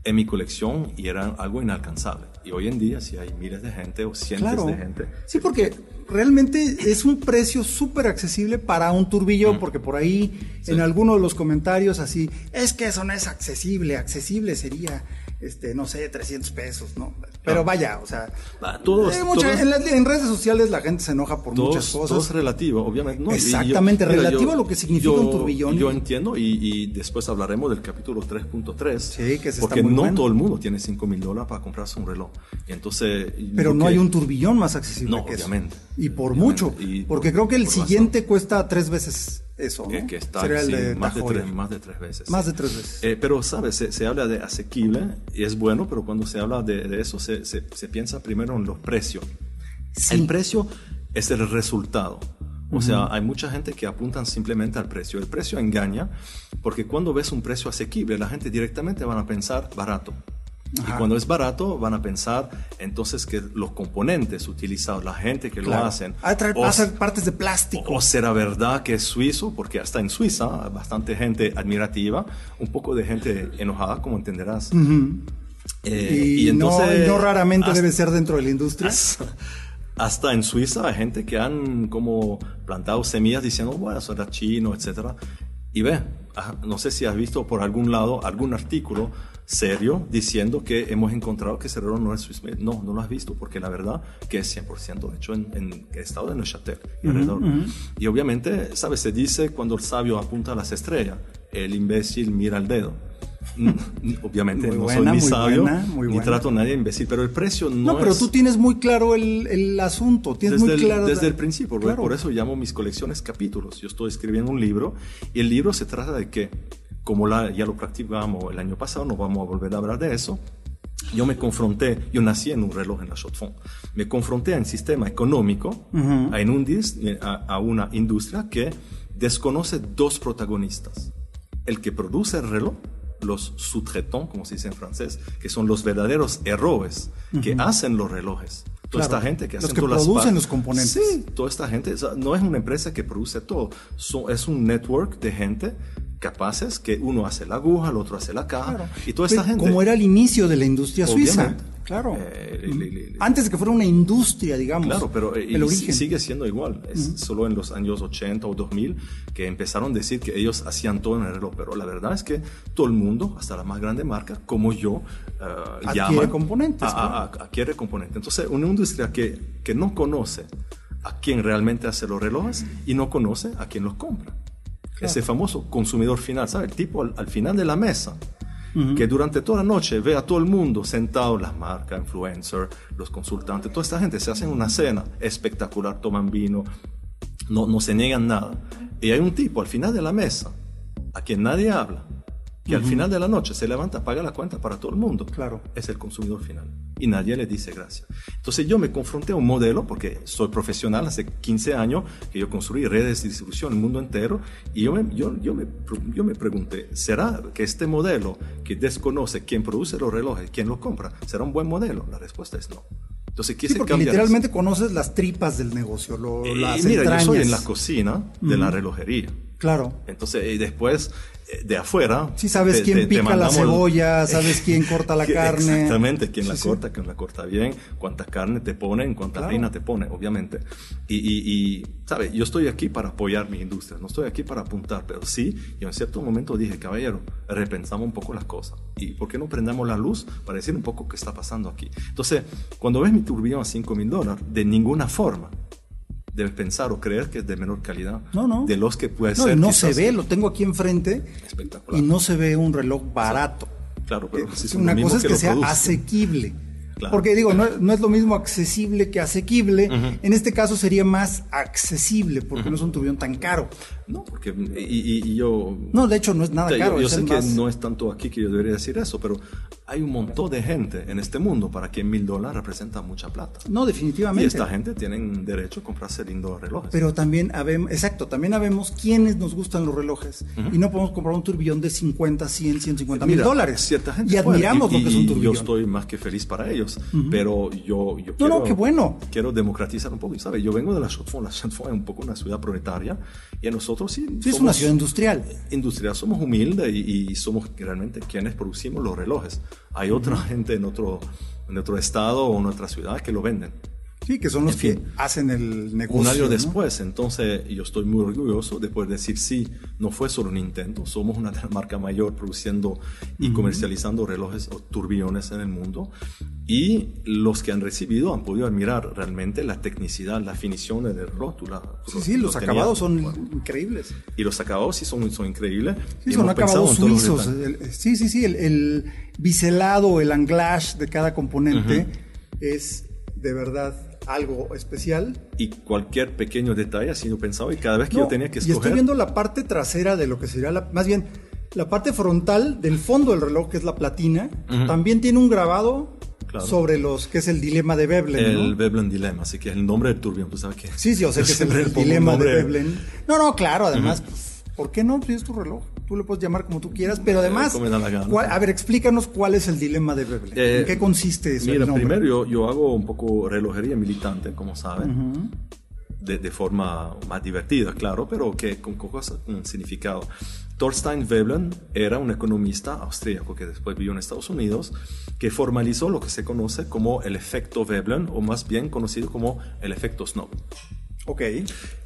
Speaker 5: en mi colección y era algo inalcanzable. Y hoy en día, si hay miles de gente o cientos
Speaker 1: Claro.
Speaker 5: de gente,
Speaker 1: Sí, porque realmente es un precio súper accesible para un turbillón, porque por ahí en alguno de los comentarios así, es que eso no es accesible, accesible sería este, no sé, 300 pesos, ¿no? Pero vaya, o sea,
Speaker 5: Ah, todos-
Speaker 1: eh, mucha-
Speaker 5: todos-
Speaker 1: en, las- en redes sociales la gente se enoja por
Speaker 5: Todo,
Speaker 1: muchas
Speaker 5: todo
Speaker 1: cosas.
Speaker 5: es relativo, obviamente. No, y- y
Speaker 1: Exactamente,
Speaker 5: mira,
Speaker 1: relativo a lo que significa
Speaker 5: yo-
Speaker 1: un turbillón.
Speaker 5: Yo entiendo y, y después hablaremos del capítulo 3.3.
Speaker 1: Sí, que está
Speaker 5: Porque
Speaker 1: muy
Speaker 5: no
Speaker 1: bueno.
Speaker 5: todo el mundo tiene 5 mil dólares para comprarse un reloj. Y entonces,
Speaker 1: Pero no
Speaker 5: que-
Speaker 1: hay un turbillón más accesible
Speaker 5: No,
Speaker 1: que eso.
Speaker 5: obviamente.
Speaker 1: Y por
Speaker 5: Obviamente.
Speaker 1: mucho.
Speaker 5: Y
Speaker 1: porque
Speaker 5: por-
Speaker 1: creo que el siguiente cuesta tres veces eso, ¿no?
Speaker 5: que, está sí,
Speaker 1: de
Speaker 5: más, de tres, más de tres veces.
Speaker 1: Más de tres veces.
Speaker 5: Eh, pero, ¿sabes? Se, se habla de asequible y es bueno, pero cuando se habla de, de eso se, se- se piensa primero en los precios.
Speaker 1: Sí.
Speaker 5: El precio es el resultado. O sea, hay mucha gente que apuntan simplemente al precio. El precio engaña porque cuando ves un precio asequible, la gente directamente van a pensar barato. Y
Speaker 1: Ajá.
Speaker 5: cuando es barato, van a pensar entonces que los componentes utilizados, la gente que
Speaker 1: Claro.
Speaker 5: lo hacen,
Speaker 1: Ah, traer-
Speaker 5: o-
Speaker 1: hacer partes de plástico.
Speaker 5: o será verdad que es suizo, porque hasta en Suiza hay bastante gente admirativa, un poco de gente enojada, como entenderás. Eh,
Speaker 1: y, no,
Speaker 5: entonces,
Speaker 1: y no raramente
Speaker 5: hasta-
Speaker 1: debe ser dentro de la industria.
Speaker 5: hasta, hasta en Suiza hay gente que han como plantado semillas diciendo, bueno, eso era chino, etcétera. Y ve, ah, no sé si has visto por algún lado algún artículo serio diciendo que hemos encontrado que reloj no es Swiss. No, no lo has visto porque la verdad que es 100% hecho en, en el estado de Neuchâtel y alrededor. Y obviamente, ¿sabes? Se dice cuando el sabio apunta a las estrellas, el imbécil mira al dedo. Obviamente
Speaker 1: Muy
Speaker 5: no
Speaker 1: buena,
Speaker 5: soy ni sabio
Speaker 1: buena,
Speaker 5: ni trato a nadie imbécil, pero el precio no,
Speaker 1: No, pero
Speaker 5: es-
Speaker 1: tú tienes muy claro el, el asunto. Tienes
Speaker 5: desde,
Speaker 1: muy
Speaker 5: el,
Speaker 1: claro.
Speaker 5: desde el principio,
Speaker 1: Claro.
Speaker 5: por eso llamo mis colecciones capítulos. Yo estoy escribiendo un libro y el libro se trata de que, como la- ya lo practicamos el año pasado, no vamos a volver a hablar de eso. Yo me confronté, yo nací en un reloj en la Chaux-de-Fonds, me confronté a un sistema económico, a, un indis- a, a una industria que desconoce dos protagonistas. El que produce el reloj, los sous-traitants, como se dice en francés, que son los verdaderos héroes que hacen los relojes. Toda
Speaker 1: Claro.
Speaker 5: esta gente que
Speaker 1: Los
Speaker 5: hacen
Speaker 1: que
Speaker 5: todas
Speaker 1: producen los componentes.
Speaker 5: Sí, toda esta gente, no es una empresa que produce todo, Son- es un network de gente capaces que uno hace la aguja, el otro hace la caja,
Speaker 1: Claro.
Speaker 5: y toda esta
Speaker 1: Pero
Speaker 5: gente...
Speaker 1: Como era el inicio de la industria suiza. Claro.
Speaker 5: Eh, le- le- le-
Speaker 1: Antes de que fuera una industria, digamos.
Speaker 5: Claro, pero eh,
Speaker 1: el origen.
Speaker 5: sigue siendo igual. Es solo en los años 80 o 2000 que empezaron a decir que ellos hacían todo en el reloj. Pero la verdad es que todo el mundo, hasta la más grande marca, como yo, eh,
Speaker 1: Adquiere
Speaker 5: llaman
Speaker 1: componentes,
Speaker 5: a- a- a- adquiere componentes. Entonces, una industria que, que no conoce a quién realmente hace los relojes y no conoce a quién los compra. Ese famoso consumidor final, ¿sabes? El tipo al, al final de la mesa, que durante toda la noche ve a todo el mundo sentado, las marcas, influencers, los consultantes, toda esta gente se hacen una cena espectacular, toman vino, no, no se niegan nada. Y hay un tipo al final de la mesa, a quien nadie habla, que al final de la noche se levanta, paga la cuenta para todo el mundo.
Speaker 1: Claro.
Speaker 5: Es el consumidor final. Y nadie le dice gracias. Entonces yo me confronté a un modelo, porque soy profesional hace 15 años, que yo construí redes de distribución en el mundo entero, y yo me, yo, yo me, yo me pregunté, ¿será que este modelo que desconoce quién produce los relojes, quién los compra, será un buen modelo? La respuesta es no. Entonces
Speaker 1: Sí,
Speaker 5: quise
Speaker 1: porque literalmente conoces las tripas del negocio, lo,
Speaker 5: Eh,
Speaker 1: las
Speaker 5: mira, yo soy en
Speaker 1: entrañas.
Speaker 5: la cocina de la relojería.
Speaker 1: Claro.
Speaker 5: Entonces, y después, eh, de afuera...
Speaker 1: Sí sabes
Speaker 5: te-
Speaker 1: quién
Speaker 5: te- te
Speaker 1: pica la cebolla, sabes quién corta la carne.
Speaker 5: Exactamente, quién la
Speaker 1: sí.
Speaker 5: corta, quién la corta bien, cuánta carne te ponen, cuánta
Speaker 1: Claro.
Speaker 5: harina te pone, obviamente. Y, y, y, ¿sabes? Yo estoy aquí para apoyar mi industria, no estoy aquí para apuntar, pero sí, yo en cierto momento dije, caballero, repensamos un poco las cosas. ¿Y por qué no prendamos la luz para decir un poco qué está pasando aquí? Entonces, cuando ves mi turbillón a 5 mil dólares, de ninguna forma debes pensar o creer que es de menor calidad
Speaker 1: No, no.
Speaker 5: de los que puede
Speaker 1: No,
Speaker 5: ser.
Speaker 1: no se ve, lo tengo aquí enfrente.
Speaker 5: Espectacular.
Speaker 1: Y no se ve un reloj barato.
Speaker 5: Claro, pero si son
Speaker 1: Una cosa es que, sea asequible.
Speaker 5: Claro.
Speaker 1: Porque digo, no, no es lo mismo accesible que asequible. En este caso sería más accesible porque no es un turbillón tan caro.
Speaker 5: No, porque y, y- y yo...
Speaker 1: No, de hecho no es nada caro.
Speaker 5: Yo, sé que no es tanto aquí que yo debería decir eso, pero hay un montón de gente en este mundo para quien mil dólares representa mucha plata.
Speaker 1: No,
Speaker 5: Y
Speaker 1: definitivamente.
Speaker 5: esta gente tienen derecho a comprarse lindos relojes.
Speaker 1: Pero también habemos, exacto, también habemos quienes nos gustan los relojes y no podemos comprar un turbillón de 50, 100, 150 mil
Speaker 5: Mira,
Speaker 1: dólares.
Speaker 5: Cierta gente
Speaker 1: y
Speaker 5: puede,
Speaker 1: admiramos
Speaker 5: y-
Speaker 1: lo que es un
Speaker 5: y
Speaker 1: turbillón.
Speaker 5: Yo estoy más que feliz para ellos, pero yo, yo quiero,
Speaker 1: no, qué bueno.
Speaker 5: quiero democratizar un poco. Sabe, yo vengo de la Chaux-de-Fonds, la Chaux-de-Fonds es un poco una ciudad proletaria y a nosotros sí,
Speaker 1: Sí, es una ciudad industrial.
Speaker 5: industrial, somos humildes y, y somos realmente quienes producimos los relojes. Hay otra gente en otro, en otro estado o en otra ciudad que lo venden.
Speaker 1: Sí, que son los que hacen el negocio.
Speaker 5: Un año después, entonces yo estoy muy orgulloso de poder decir, sí, no fue solo un intento, somos una marca mayor produciendo y comercializando relojes o turbiones en el mundo. Y los que han recibido han podido admirar realmente la tecnicidad, la definición del reloj.
Speaker 1: sí, sí, los acabados son increíbles.
Speaker 5: Y los acabados sí son, son increíbles.
Speaker 1: Sí, son acabados suizos. sí, sí, sí, el, biselado, el anglage de cada componente es de verdad algo especial.
Speaker 5: Y cualquier pequeño detalle ha sido pensado y cada vez que yo tenía que escoger...
Speaker 1: Y estoy viendo la parte trasera de lo que sería la... Más bien, la parte frontal del fondo del reloj, que es la platina, también tiene un grabado sobre los que es el dilema de Veblen.
Speaker 5: El Veblen dilema, así que el nombre del turbión, tú sabes que.
Speaker 1: Sí, sí, o sea que es el, dilema de Veblen. No, no, claro, además, ¿por qué no? Si es tu reloj tú le puedes llamar como tú quieras, pero además, a ver, explícanos cuál es el dilema de Veblen. ¿En qué eh, consiste eso?
Speaker 5: Mira, primero yo, yo, hago un poco relojería militante, como saben. de, de, forma más divertida, claro, pero que con cosas con significado. Thorstein Veblen era un economista austríaco que después vivió en Estados Unidos, que formalizó lo que se conoce como el efecto Veblen, o más bien conocido como el efecto Snow.
Speaker 1: Ok.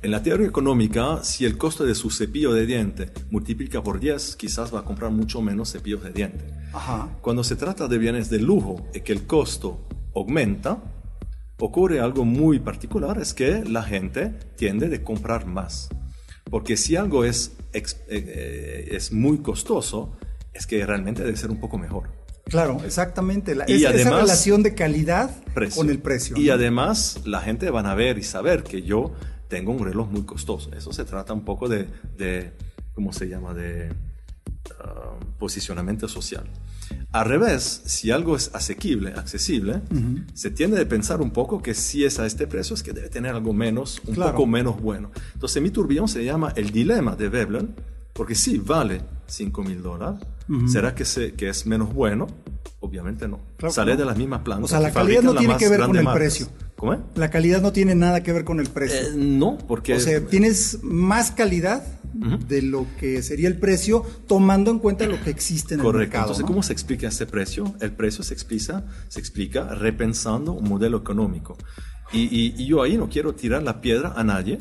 Speaker 5: En la teoría económica, si el costo de su cepillo de diente multiplica por 10, quizás va a comprar mucho menos cepillos de diente.
Speaker 1: Ajá.
Speaker 5: Cuando se trata de bienes de lujo y que el costo aumenta, ocurre algo muy particular, es que la gente tiende a comprar más. Porque si algo es, eh, eh, es muy costoso, es que realmente debe ser un poco mejor.
Speaker 1: Claro, exactamente. La, y esa relación de calidad con el precio.
Speaker 5: Y además la gente van a ver y saber que yo tengo un reloj muy costoso. Eso se trata un poco de, de ¿cómo se llama? De ah, posicionamiento social. Al revés, si algo es asequible, accesible, se tiende a pensar un poco que si es a este precio es que debe tener algo menos, un poco menos bueno. Entonces mi turbillón se llama el dilema de Veblen, porque sí, vale 5 mil dólares. ¿Será que, se, que es menos bueno? Obviamente no. Sale de las mismas plantas.
Speaker 1: O sea, la calidad no tiene que ver con el precio.
Speaker 5: ¿Cómo?
Speaker 1: La calidad no tiene nada que ver con el precio. Eh,
Speaker 5: no, porque...
Speaker 1: O sea, tienes más calidad de lo que sería el precio, tomando en cuenta lo que existe en el mercado.
Speaker 5: Entonces, ¿cómo se explica ese precio? El precio se explica, se explica repensando un modelo económico. Y, y, yo ahí no quiero tirar la piedra a nadie,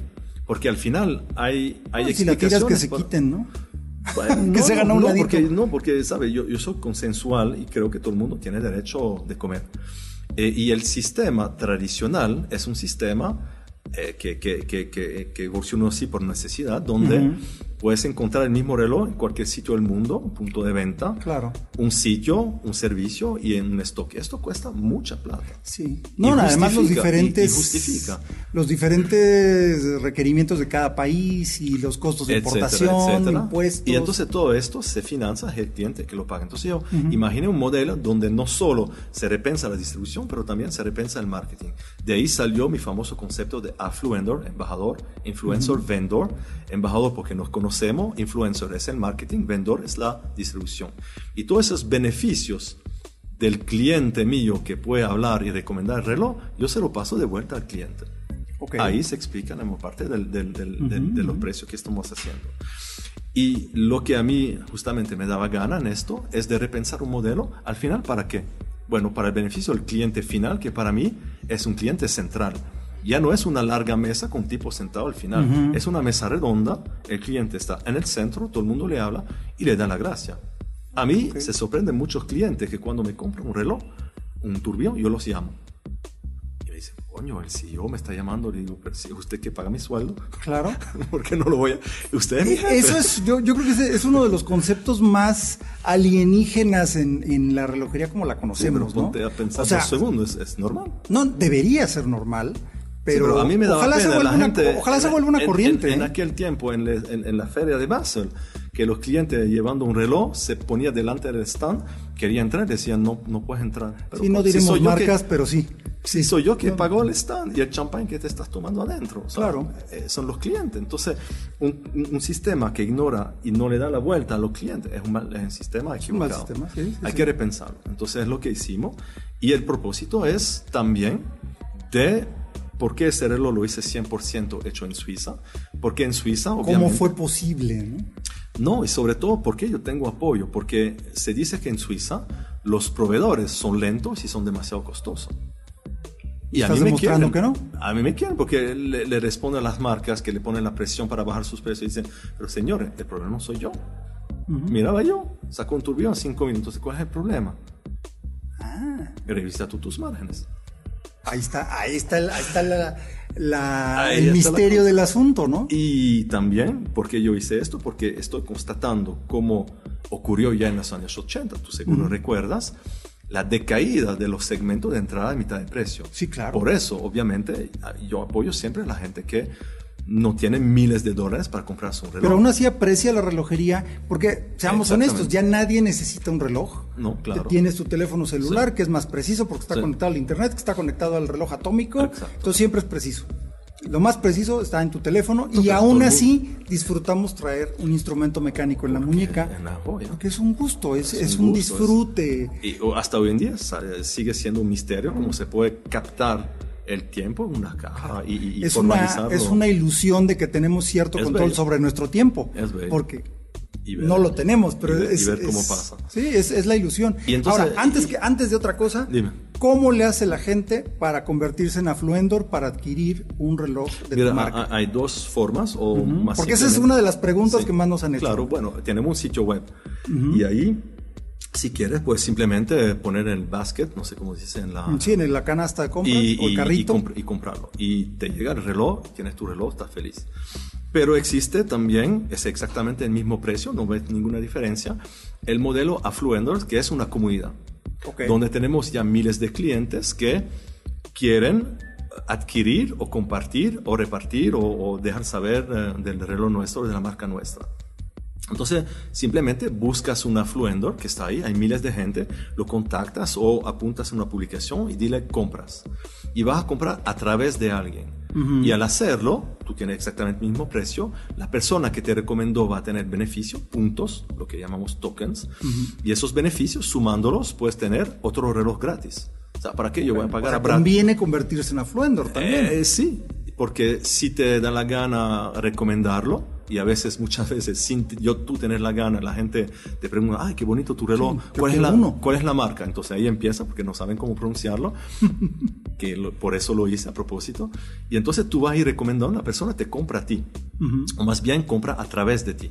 Speaker 5: porque al final hay, hay
Speaker 1: explicaciones. Si la tiras que se quiten, ¿no?
Speaker 5: que se gana un no, porque, no, porque, ¿sabe? Yo, yo soy consensual y creo que todo el mundo tiene derecho de comer. Eh, y el sistema tradicional es un sistema eh, que, que, que, que, que evolucionó así por necesidad, donde puedes encontrar el mismo reloj en cualquier sitio del mundo, un punto de venta,
Speaker 1: claro.
Speaker 5: un sitio, un servicio y en un stock. Esto cuesta mucha plata.
Speaker 1: Sí. No, además los diferentes justifica. los diferentes requerimientos de cada país y los costos de importación, impuestos.
Speaker 5: Y entonces todo esto se financia el cliente que lo paga. Entonces yo imagine un modelo donde no solo se repensa la distribución, pero también se repensa el marketing. De ahí salió mi famoso concepto de affluendor, embajador, influencer, vendor, embajador porque nos conocemos conocemos, influencer es el marketing, vendor es la distribución. Y todos esos beneficios del cliente mío que puede hablar y recomendar el reloj, yo se lo paso de vuelta al cliente. Ahí se explica la parte del, del, de los precios que estamos haciendo. Y lo que a mí justamente me daba gana en esto es de repensar un modelo, al final, ¿para qué? Bueno, para el beneficio del cliente final, que para mí es un cliente central ya no es una larga mesa con tipo sentado al final, es una mesa redonda, el cliente está en el centro, todo el mundo le habla y le da la gracia. A mí se sorprenden muchos clientes que cuando me compran un reloj, un turbión, yo los llamo. Y me dicen, coño, el CEO me está llamando, le digo, pero si usted que paga mi sueldo,
Speaker 1: claro,
Speaker 5: ¿por qué no lo voy a...? Usted
Speaker 1: eh, Eso es, yo, yo creo que es uno de los conceptos más alienígenas en, en la relojería como la conocemos, ¿no?
Speaker 5: a pensar o sea, segundos, es, es normal.
Speaker 1: No, debería ser normal pero,
Speaker 5: a mí me daba
Speaker 1: ojalá
Speaker 5: pena,
Speaker 1: se vuelva una, ojalá se vuelva una corriente.
Speaker 5: En,
Speaker 1: ¿eh?
Speaker 5: aquel tiempo, en, en, la feria de Basel, que los clientes llevando un reloj se ponía delante del stand, quería entrar decían, no, no puedes entrar.
Speaker 1: Pero, sí, no diremos marcas, pero sí.
Speaker 5: Sí, soy yo que pagó el stand y el champán que te estás tomando adentro.
Speaker 1: claro.
Speaker 5: Eh, son los clientes. Entonces, un, un, sistema que ignora y no le da la vuelta a los clientes es un, mal, es un sistema equivocado.
Speaker 1: Un mal sistema,
Speaker 5: Hay que repensarlo. Entonces, es lo que hicimos. Y el propósito es también de ¿Por qué ese reloj lo hice 100% hecho en Suiza? Porque en Suiza,
Speaker 1: ¿Cómo fue posible?
Speaker 5: ¿no? no, y sobre todo porque yo tengo apoyo, porque se dice que en Suiza los proveedores son lentos y son demasiado costosos. Y a
Speaker 1: ¿Estás
Speaker 5: mí me
Speaker 1: demostrando
Speaker 5: quieren.
Speaker 1: que no?
Speaker 5: A mí me quieren porque le, le responden a las marcas que le ponen la presión para bajar sus precios y dicen, pero señores, el problema no soy yo. Miraba yo, sacó un turbión cinco minutos. ¿Cuál es el problema?
Speaker 1: Ah.
Speaker 5: Revisa tú tus márgenes.
Speaker 1: Ahí está, ahí está, el- ahí está la, la-
Speaker 5: Ahí
Speaker 1: el
Speaker 5: está
Speaker 1: misterio del asunto, ¿no?
Speaker 5: Y también, ¿por qué yo hice esto? Porque estoy constatando cómo ocurrió ya en los años 80, tú seguro recuerdas, la decaída de los segmentos de entrada a mitad de precio.
Speaker 1: Sí, claro.
Speaker 5: Por eso, obviamente, yo apoyo siempre a la gente que no tiene miles de dólares para comprarse un reloj.
Speaker 1: Pero aún así aprecia la relojería, porque seamos honestos, ya nadie necesita un reloj.
Speaker 5: No, claro.
Speaker 1: Tienes tu teléfono celular,
Speaker 5: Sí.
Speaker 1: que es más preciso porque está
Speaker 5: Sí.
Speaker 1: conectado al internet, que está conectado al reloj atómico.
Speaker 5: Exacto.
Speaker 1: Entonces siempre es preciso. Lo más preciso está en tu teléfono y aún así disfrutamos traer un instrumento mecánico en la muñeca.
Speaker 5: en la joya.
Speaker 1: Porque es un gusto, es,
Speaker 5: Es
Speaker 1: es
Speaker 5: un gusto,
Speaker 1: disfrute.
Speaker 5: Y o- hasta hoy en día sigue siendo un misterio cómo se puede captar el tiempo en una caja y, y-
Speaker 1: es, una,
Speaker 5: formalizarlo.
Speaker 1: es una ilusión de que tenemos cierto
Speaker 5: Es
Speaker 1: control
Speaker 5: bello.
Speaker 1: sobre nuestro tiempo.
Speaker 5: Es bello.
Speaker 1: Porque
Speaker 5: ver-
Speaker 1: no lo tenemos, pero
Speaker 5: y
Speaker 1: es,
Speaker 5: ver cómo
Speaker 1: es-
Speaker 5: pasa.
Speaker 1: Sí, es, la ilusión.
Speaker 5: Y entonces-
Speaker 1: Ahora, antes,
Speaker 5: y-
Speaker 1: que, antes de otra cosa,
Speaker 5: Dime.
Speaker 1: ¿cómo le hace la gente para convertirse en Affluendor para adquirir un reloj de
Speaker 5: Mira,
Speaker 1: tu marca?
Speaker 5: ha- hay dos formas o más
Speaker 1: Porque esa es una de las preguntas que más nos han hecho.
Speaker 5: Claro, bueno, tenemos un sitio web y ahí, si quieres, puedes simplemente poner en el basket, no sé cómo se dice en la...
Speaker 1: Sí, en la canasta de compras
Speaker 5: y,
Speaker 1: o el carrito.
Speaker 5: y compr- y comprarlo. Y te llega el reloj, tienes tu reloj, estás feliz. Pero existe también, es exactamente el mismo precio, no ves ninguna diferencia, el modelo Affluendors, que es una comunidad,
Speaker 1: Ok.
Speaker 5: donde tenemos ya miles de clientes que quieren adquirir o compartir o repartir o, o dejar saber eh, del reloj nuestro, de la marca nuestra. Entonces, simplemente buscas un Affluendor que está ahí, hay miles de gente, lo contactas o apuntas a una publicación y dile compras. Y vas a comprar a través de alguien. Y al hacerlo, tú tienes exactamente el mismo precio, la persona que te recomendó va a tener beneficio, puntos, lo que llamamos tokens, y esos beneficios, sumándolos, puedes tener otro reloj gratis. O sea, ¿para qué yo voy a
Speaker 1: O
Speaker 5: pagar
Speaker 1: sea,
Speaker 5: a Brad?
Speaker 1: conviene convertirse en Affluendor también.
Speaker 5: Eh, sí, porque si te da la gana recomendarlo, y a veces, muchas veces, sin yo tú tener la gana, la gente te pregunta, ay, qué bonito tu reloj,
Speaker 1: Sí,
Speaker 5: ¿Cuál, es la. ¿cuál es la marca? Entonces ahí empieza, porque no saben cómo pronunciarlo, que lo- por eso lo hice a propósito. Y entonces tú vas a ir recomendando, la persona te compra a ti, o más bien compra a través de ti.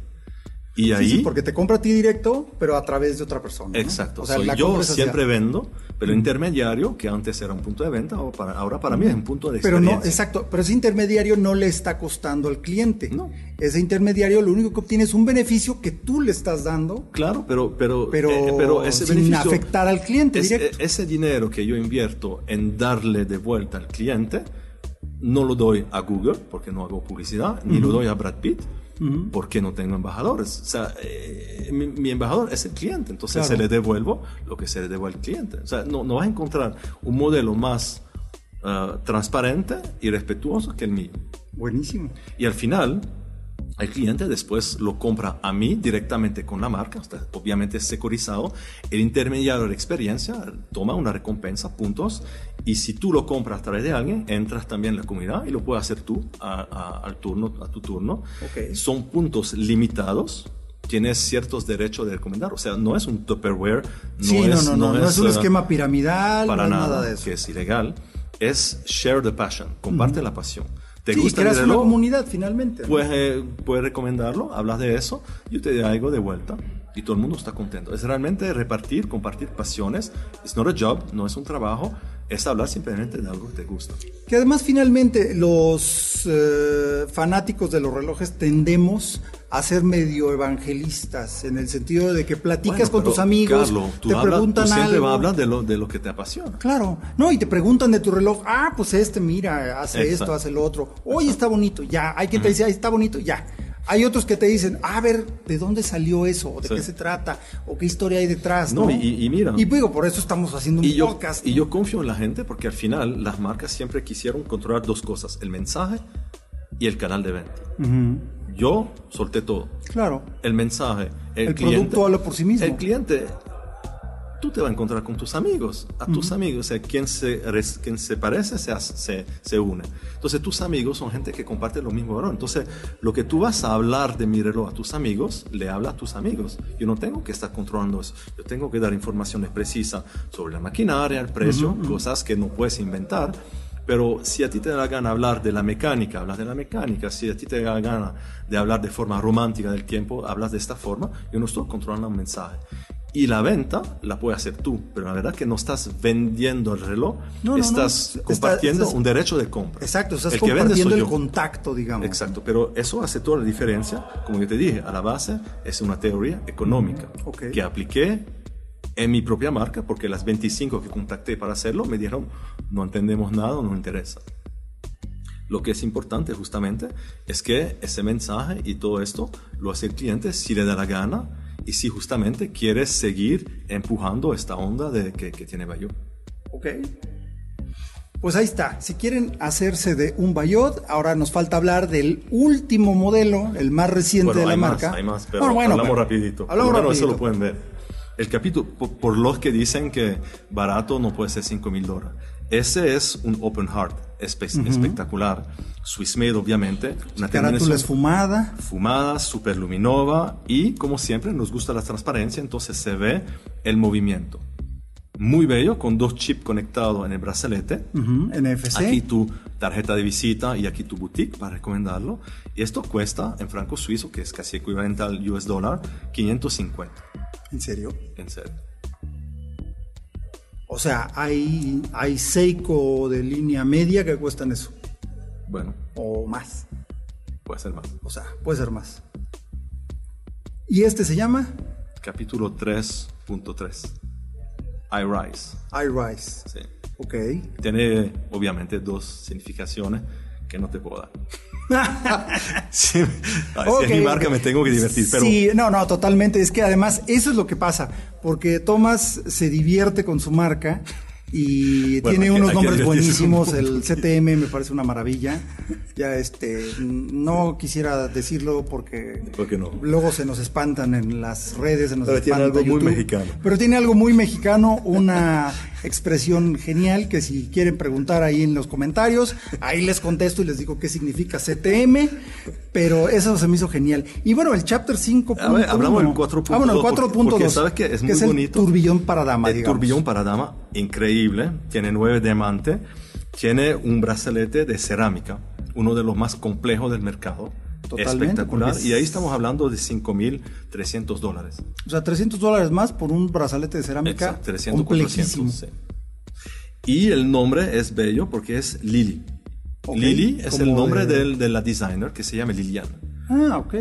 Speaker 5: Y
Speaker 1: Sí,
Speaker 5: ahí...
Speaker 1: sí, porque te compra a ti directo, pero a través de otra persona. ¿no?
Speaker 5: Exacto.
Speaker 1: O sea,
Speaker 5: Soy yo siempre vendo, pero intermediario, que antes era un punto de venta, o para- ahora para mí es un punto de
Speaker 1: Pero
Speaker 5: experiencia.
Speaker 1: no, exacto, pero ese intermediario no le está costando al cliente.
Speaker 5: No.
Speaker 1: Ese intermediario lo único que obtiene es un beneficio que tú le estás dando,
Speaker 5: Claro, pero, pero,
Speaker 1: pero,
Speaker 5: eh, pero ese
Speaker 1: sin
Speaker 5: beneficio-
Speaker 1: afectar al cliente
Speaker 5: es-
Speaker 1: directo.
Speaker 5: eh, ese dinero que yo invierto en darle de vuelta al cliente, no lo doy a Google, porque no hago publicidad, ni lo doy a Brad Pitt, porque no tengo embajadores. O sea, eh, mi, mi embajador es el cliente, entonces
Speaker 1: Claro.
Speaker 5: se le devuelvo lo que se le devuelve al cliente. O sea, no, no vas a encontrar un modelo más ah, transparente y respetuoso que el mío.
Speaker 1: Buenísimo.
Speaker 5: Y al final, el cliente después lo compra a mí directamente con la marca, sea, obviamente securizado. El intermediario de experiencia toma una recompensa, puntos, y si tú lo compras a través de alguien, entras también en la comunidad y lo puedes hacer tú a, a- al turno, a tu turno.
Speaker 1: Ok.
Speaker 5: Son puntos limitados. Tienes ciertos derechos de recomendar, o sea, no es un Tupperware, no
Speaker 1: sí,
Speaker 5: es,
Speaker 1: no, no, no, no es un
Speaker 5: eh,
Speaker 1: esquema piramidal,
Speaker 5: para
Speaker 1: es
Speaker 5: nada,
Speaker 1: nada de eso.
Speaker 5: que es ilegal, es share the passion, comparte la pasión. ¿Te
Speaker 1: sí,
Speaker 5: gusta el
Speaker 1: creas una
Speaker 5: reloj?
Speaker 1: comunidad finalmente. ¿no?
Speaker 5: Puedes, eh, puedes recomendarlo, hablas de eso, yo te algo de vuelta y todo el mundo está contento. Es realmente repartir, compartir pasiones. It's not a job, no es un trabajo, es hablar simplemente de algo que te gusta.
Speaker 1: Que además finalmente los eh, fanáticos de los relojes tendemos a ser medio evangelistas en el sentido de que platicas
Speaker 5: Bueno,
Speaker 1: con tus amigos,
Speaker 5: Carlos, tú
Speaker 1: te
Speaker 5: hablas-
Speaker 1: preguntan
Speaker 5: tú siempre
Speaker 1: algo.
Speaker 5: hablar de lo, de lo que te apasiona.
Speaker 1: Claro, no, y te preguntan de tu reloj, ah, pues este, mira, hace
Speaker 5: Exacto.
Speaker 1: esto, hace lo otro. Oye, está bonito, ya. Hay quien te dice, está bonito, ya. Hay otros que te dicen, a ver, ¿de dónde salió eso? ¿De
Speaker 5: Sí.
Speaker 1: qué se trata? ¿O qué historia hay detrás? No,
Speaker 5: No, y- y mira.
Speaker 1: Y digo, por eso estamos haciendo un
Speaker 5: Y yo,
Speaker 1: podcast.
Speaker 5: y yo confío en la gente porque al final las marcas siempre quisieron controlar dos cosas, el mensaje y el canal de venta. Yo solté todo.
Speaker 1: Claro.
Speaker 5: el mensaje, el,
Speaker 1: El
Speaker 5: cliente,
Speaker 1: producto habla por sí mismo.
Speaker 5: El cliente, tú te vas a encontrar con tus amigos, a tus amigos, o sea, quien se, quien se parece se, se, se une. Entonces tus amigos son gente que comparte los mismos valores. Entonces lo que tú vas a hablar de mi reloj a tus amigos, le habla a tus amigos. Yo no tengo que estar controlando eso. Yo tengo que dar informaciones precisas sobre la maquinaria, el precio, cosas que no puedes inventar. Pero si a ti te da la gana hablar de la mecánica, hablas de la mecánica. Si a ti te da la gana de hablar de forma romántica del tiempo, hablas de esta forma. Yo no estoy controlando un mensaje. Y la venta la puedes hacer tú, pero la verdad que no estás vendiendo el reloj,
Speaker 1: No, no,
Speaker 5: estás
Speaker 1: no.
Speaker 5: compartiendo
Speaker 1: Estás-
Speaker 5: un derecho de compra.
Speaker 1: Exacto, estás
Speaker 5: El que vende
Speaker 1: compartiendo el
Speaker 5: yo.
Speaker 1: contacto, digamos.
Speaker 5: Exacto, pero eso hace toda la diferencia. Como yo te dije, a la base es una teoría económica
Speaker 1: Ok.
Speaker 5: que apliqué en mi propia marca porque las 25 que contacté para hacerlo me dijeron no entendemos nada, no interesa. Lo que es importante justamente es que ese mensaje y todo esto lo hace el cliente si le da la gana y si justamente quiere seguir empujando esta onda de que, que tiene Bayo.
Speaker 1: Ok. Pues ahí está. Si quieren hacerse de un Bayot, ahora nos falta hablar del último modelo, el más reciente
Speaker 5: Bueno,
Speaker 1: de la
Speaker 5: hay
Speaker 1: marca.
Speaker 5: más, hay más, pero
Speaker 1: Bueno, bueno,
Speaker 5: hablamos
Speaker 1: pero-
Speaker 5: rapidito.
Speaker 1: Hablamos
Speaker 5: Bueno, eso
Speaker 1: rapidito.
Speaker 5: lo pueden ver. El capítulo, por, por los que dicen que barato no puede ser 5 mil dólares. Ese es un open heart espe- espectacular. Swiss made, obviamente. Una
Speaker 1: Carátula esfumada.
Speaker 5: fumada, super luminova y, como siempre, nos gusta la transparencia, entonces se ve el movimiento. Muy bello, con dos chips conectados en el brazalete.
Speaker 1: ujú, NFC.
Speaker 5: Aquí tu tarjeta de visita y aquí tu boutique para recomendarlo. Y esto cuesta en franco suizo, que es casi equivalente al US dólar, 550.
Speaker 1: En serio.
Speaker 5: En serio.
Speaker 1: O sea, hay, hay Seiko de línea media que cuestan eso.
Speaker 5: Bueno,
Speaker 1: O más.
Speaker 5: puede ser más.
Speaker 1: O sea, puede ser más. ¿Y este se llama?
Speaker 5: Capítulo 3.3. iRise.
Speaker 1: iRise.
Speaker 5: Sí.
Speaker 1: Ok.
Speaker 5: Tiene obviamente dos significaciones que no te puedo dar. Sí, ay, si es mi marca me tengo que divertir, pero
Speaker 1: Sí, no, no, totalmente. Es que además eso es lo que pasa, porque Thomas se divierte con su marca y
Speaker 5: Bueno,
Speaker 1: tiene unos nombres buenísimos. El CTM me parece una maravilla. Ya este, no quisiera decirlo porque
Speaker 5: ¿Por qué no?
Speaker 1: luego se nos espantan en las redes, se nos
Speaker 5: Pero tiene algo muy mexicano.
Speaker 1: Pero tiene algo muy mexicano, una expresión genial que si quieren preguntar ahí en los comentarios, ahí les contesto y les digo qué significa CTM, pero eso se me hizo genial. Y bueno, el chapter 5.
Speaker 5: A ver, hablamos del 4.2,
Speaker 1: Ah, bueno, el
Speaker 5: porque-
Speaker 1: 4.2.
Speaker 5: porque sabes que es muy
Speaker 1: el
Speaker 5: bonito.
Speaker 1: turbillón para dama,
Speaker 5: el
Speaker 1: digamos.
Speaker 5: turbillón para dama, increíble. Tiene nueve diamantes. Tiene un brazalete de cerámica, uno de los más complejos del mercado.
Speaker 1: Totalmente,
Speaker 5: Espectacular.
Speaker 1: es-
Speaker 5: Y ahí estamos hablando de 5.300 dólares.
Speaker 1: O sea, 300 dólares más por un brazalete de cerámica
Speaker 5: Exacto, 300,
Speaker 1: complejísimo.
Speaker 5: 400. sí. Y el nombre es bello porque es Lily.
Speaker 1: Ok,
Speaker 5: Lily es el nombre
Speaker 1: de-
Speaker 5: del- de la designer que se llama Liliana.
Speaker 1: Ah, ok.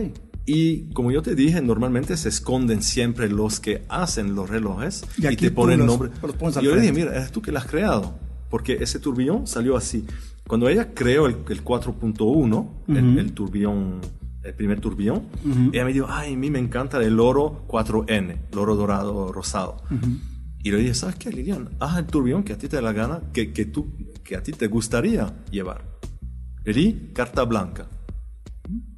Speaker 5: Y como yo te dije, normalmente se esconden siempre los que hacen los relojes
Speaker 1: Y
Speaker 5: y, te ponen
Speaker 1: los-
Speaker 5: nombre.
Speaker 1: los
Speaker 5: yo le dije, mira, eres tú que lo has creado. Porque ese turbillón salió así. Cuando ella creó el, el 4.1, el, el turbillón, el primer turbillón, ella me dijo, ay, a mí me encanta el oro 4N, el oro dorado rosado. Y le dije, ¿sabes qué, Lilian? Haz el turbillón que a ti te da la gana, que, que, tú, que a ti te gustaría llevar. Le di carta blanca.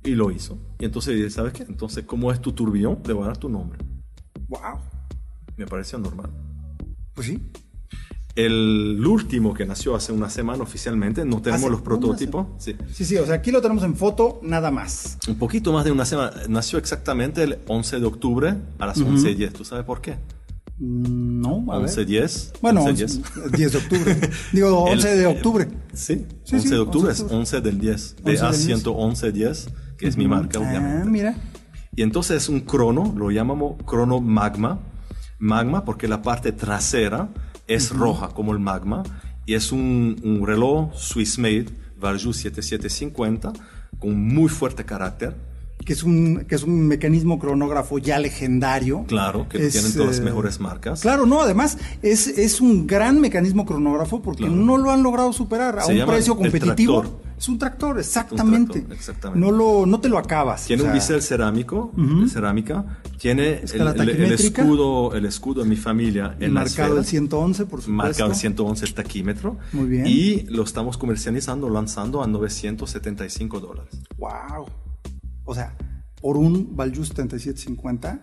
Speaker 5: Y lo hizo. Y entonces dije, ¿sabes qué? Entonces, como es tu turbillón, le voy a dar tu nombre.
Speaker 1: Wow.
Speaker 5: Me pareció normal.
Speaker 1: Pues sí.
Speaker 5: El último que nació hace una semana oficialmente, no tenemos los prototipos. Sí.
Speaker 1: Sí, sí, o sea, aquí lo tenemos en foto, nada más.
Speaker 5: Un poquito más de una semana. Nació exactamente el 11 de octubre a las 11.10. ¿Tú sabes por qué?
Speaker 1: Mm, No, a ver.
Speaker 5: 11.10.
Speaker 1: Bueno,
Speaker 5: 11.10.
Speaker 1: 11 10 de octubre. Digo, 11 de
Speaker 5: El-
Speaker 1: octubre.
Speaker 5: Sí,
Speaker 1: Sí,
Speaker 5: 11
Speaker 1: sí,
Speaker 5: de octubre
Speaker 1: 11 de
Speaker 5: es 11 del 10.
Speaker 1: 11
Speaker 5: De
Speaker 1: del 10.
Speaker 5: A111.10, que es mi marca,
Speaker 1: Ah,
Speaker 5: obviamente.
Speaker 1: mira.
Speaker 5: Y entonces es un crono, lo llamamos crono magma. Magma porque la parte trasera es roja como el magma. Y es un, un reloj Swiss made, Valjoux 7750, con muy fuerte carácter.
Speaker 1: Que es un, que es un mecanismo cronógrafo ya legendario.
Speaker 5: Claro, que
Speaker 1: Es,
Speaker 5: tienen todas las
Speaker 1: eh,
Speaker 5: mejores marcas.
Speaker 1: Claro, no, además es, es un gran mecanismo cronógrafo porque
Speaker 5: Claro.
Speaker 1: no lo han logrado superar a
Speaker 5: Se
Speaker 1: un precio
Speaker 5: el
Speaker 1: competitivo.
Speaker 5: tractor.
Speaker 1: Es un tractor, exactamente.
Speaker 5: tractor, exactamente.
Speaker 1: No, lo, no te lo acabas.
Speaker 5: Tiene
Speaker 1: o
Speaker 5: un
Speaker 1: sea,
Speaker 5: bisel cerámico, de cerámica. Tiene el, el- el escudo, el escudo de mi familia en
Speaker 1: marcado el
Speaker 5: esfera.
Speaker 1: 111, por supuesto.
Speaker 5: Marcado el 111 el taquímetro.
Speaker 1: Muy bien.
Speaker 5: Y lo estamos comercializando, lanzando a 975 dólares.
Speaker 1: Wow. O sea, por un Valjus 7750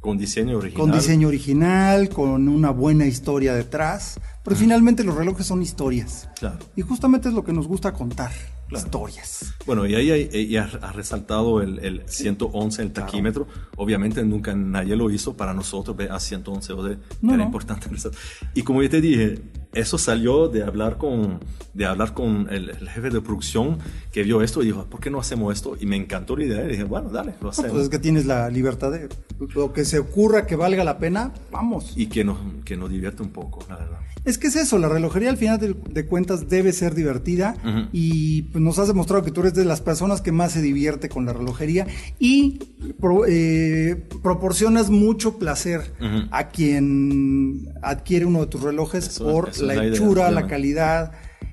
Speaker 5: Con diseño original.
Speaker 1: con diseño original, con una buena historia detrás. Pero finalmente los relojes son historias.
Speaker 5: Claro.
Speaker 1: Y justamente es lo que nos gusta contar.
Speaker 5: Claro.
Speaker 1: Historias.
Speaker 5: Bueno, y ahí hay- ella ha resaltado el, el 111, el taquímetro. Obviamente nunca nadie lo hizo para nosotros, a 111 o de,
Speaker 1: No,
Speaker 5: era
Speaker 1: no.
Speaker 5: importante. Y como yo te dije, eso salió de hablar con, de hablar con el, jefe de producción que vio esto y dijo, ¿por qué no hacemos esto? Y me encantó la idea y dije, bueno, dale, lo hacemos.
Speaker 1: pues es que tienes la libertad de lo que se ocurra que valga la pena, vamos.
Speaker 5: Y que nos, que nos divierte un poco, la verdad.
Speaker 1: Es que es eso, la relojería al final de, cuentas debe ser divertida y pues, nos has demostrado que tú eres de las personas que más se divierte con la relojería y eh, proporcionas mucho placer a quien adquiere uno de tus relojes por la hechura, la calidad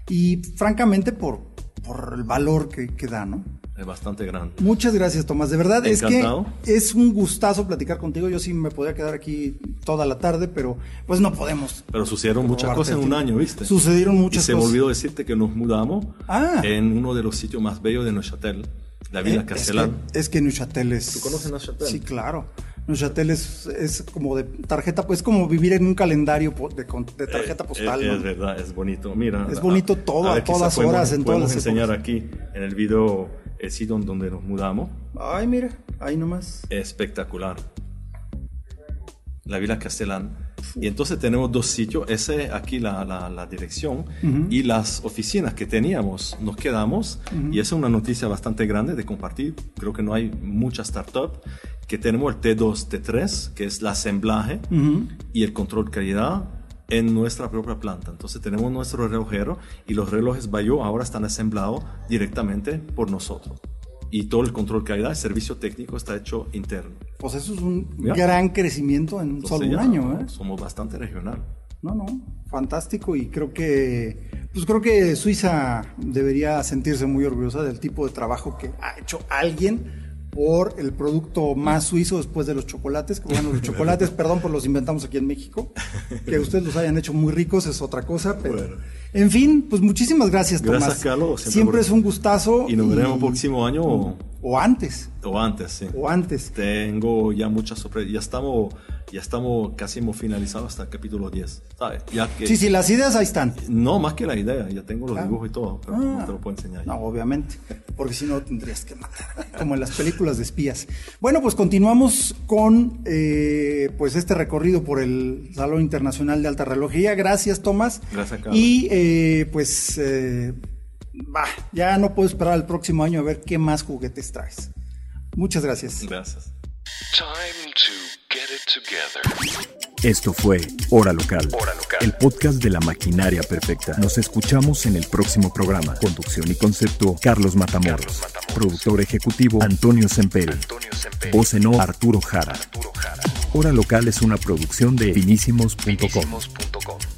Speaker 1: y francamente por, por el valor que, que da, ¿no?
Speaker 5: Es bastante grande.
Speaker 1: Muchas gracias, Tomás. De verdad, es que es un gustazo platicar contigo. Yo sí me podría quedar aquí toda la tarde, pero pues no podemos.
Speaker 5: Pero sucedieron muchas cosas en un año, ¿viste?
Speaker 1: Sucedieron muchas
Speaker 5: y se me olvidó decirte que nos mudamos ah. en uno de los sitios más bellos de Neuchâtel, la Villa eh, Castellán.
Speaker 1: Es que, Neuchâtel es...
Speaker 5: ¿Tú conoces Neuchâtel?
Speaker 1: Sí, claro. Neuchâtel es, es como de tarjeta, pues como vivir en un calendario de, de tarjeta eh, postal.
Speaker 5: Es, verdad, es bonito. Mira,
Speaker 1: es bonito todo, a, todas horas, en todas las
Speaker 5: enseñar aquí en el video el sitio donde nos mudamos.
Speaker 1: Ay, mira, ahí nomás.
Speaker 5: Espectacular. La Villa Castellán. Y entonces tenemos dos sitios, ese aquí la, la, dirección y las oficinas que teníamos, nos quedamos y esa es una noticia bastante grande de compartir, creo que no hay mucha startup, que tenemos el T2, T3, que es el asemblaje y el control calidad en nuestra propia planta. Entonces tenemos nuestro relojero y los relojes Bayo ahora están asemblados directamente por nosotros. Y todo el control de calidad, el servicio técnico está hecho interno.
Speaker 1: Pues eso es un gran crecimiento en solo un año. ¿eh?
Speaker 5: Somos bastante regional.
Speaker 1: No, no, fantástico y creo que, pues creo que Suiza debería sentirse muy orgullosa del tipo de trabajo que ha hecho alguien por el producto más suizo después de los chocolates. Que bueno, los chocolates, perdón, por los inventamos aquí en México. Que ustedes los hayan hecho muy ricos es otra cosa, pero... En fin, pues muchísimas gracias, Tomás.
Speaker 5: Gracias, Carlos.
Speaker 1: Siempre, es un gustazo.
Speaker 5: Y nos veremos el próximo año.
Speaker 1: O, antes.
Speaker 5: O antes, sí.
Speaker 1: O antes.
Speaker 5: Tengo ya muchas sorpresas. Ya estamos ya estamos casi hemos finalizado hasta el capítulo 10, ¿sabes? Ya que,
Speaker 1: sí, sí, las ideas ahí están.
Speaker 5: No, más que la idea, ya tengo los ah. dibujos y todo, pero no te lo puedo enseñar.
Speaker 1: No, obviamente, porque si no tendrías que matar, como en las películas de espías. Bueno, pues continuamos con eh, pues este recorrido por el Salón Internacional de Alta Relojería. Gracias, Tomás.
Speaker 5: Gracias, Carlos.
Speaker 1: Y eh, pues eh, ya no puedo esperar al próximo año a ver qué más juguetes traes. Muchas gracias.
Speaker 5: Gracias.
Speaker 2: Esto fue Hora Local, el podcast de la maquinaria perfecta. Nos escuchamos en el próximo programa. Conducción y concepto, Carlos Matamoros. Productor ejecutivo, Antonio Semperi. Voz en o, Arturo Jara. Hora Local es una producción de finísimos.com.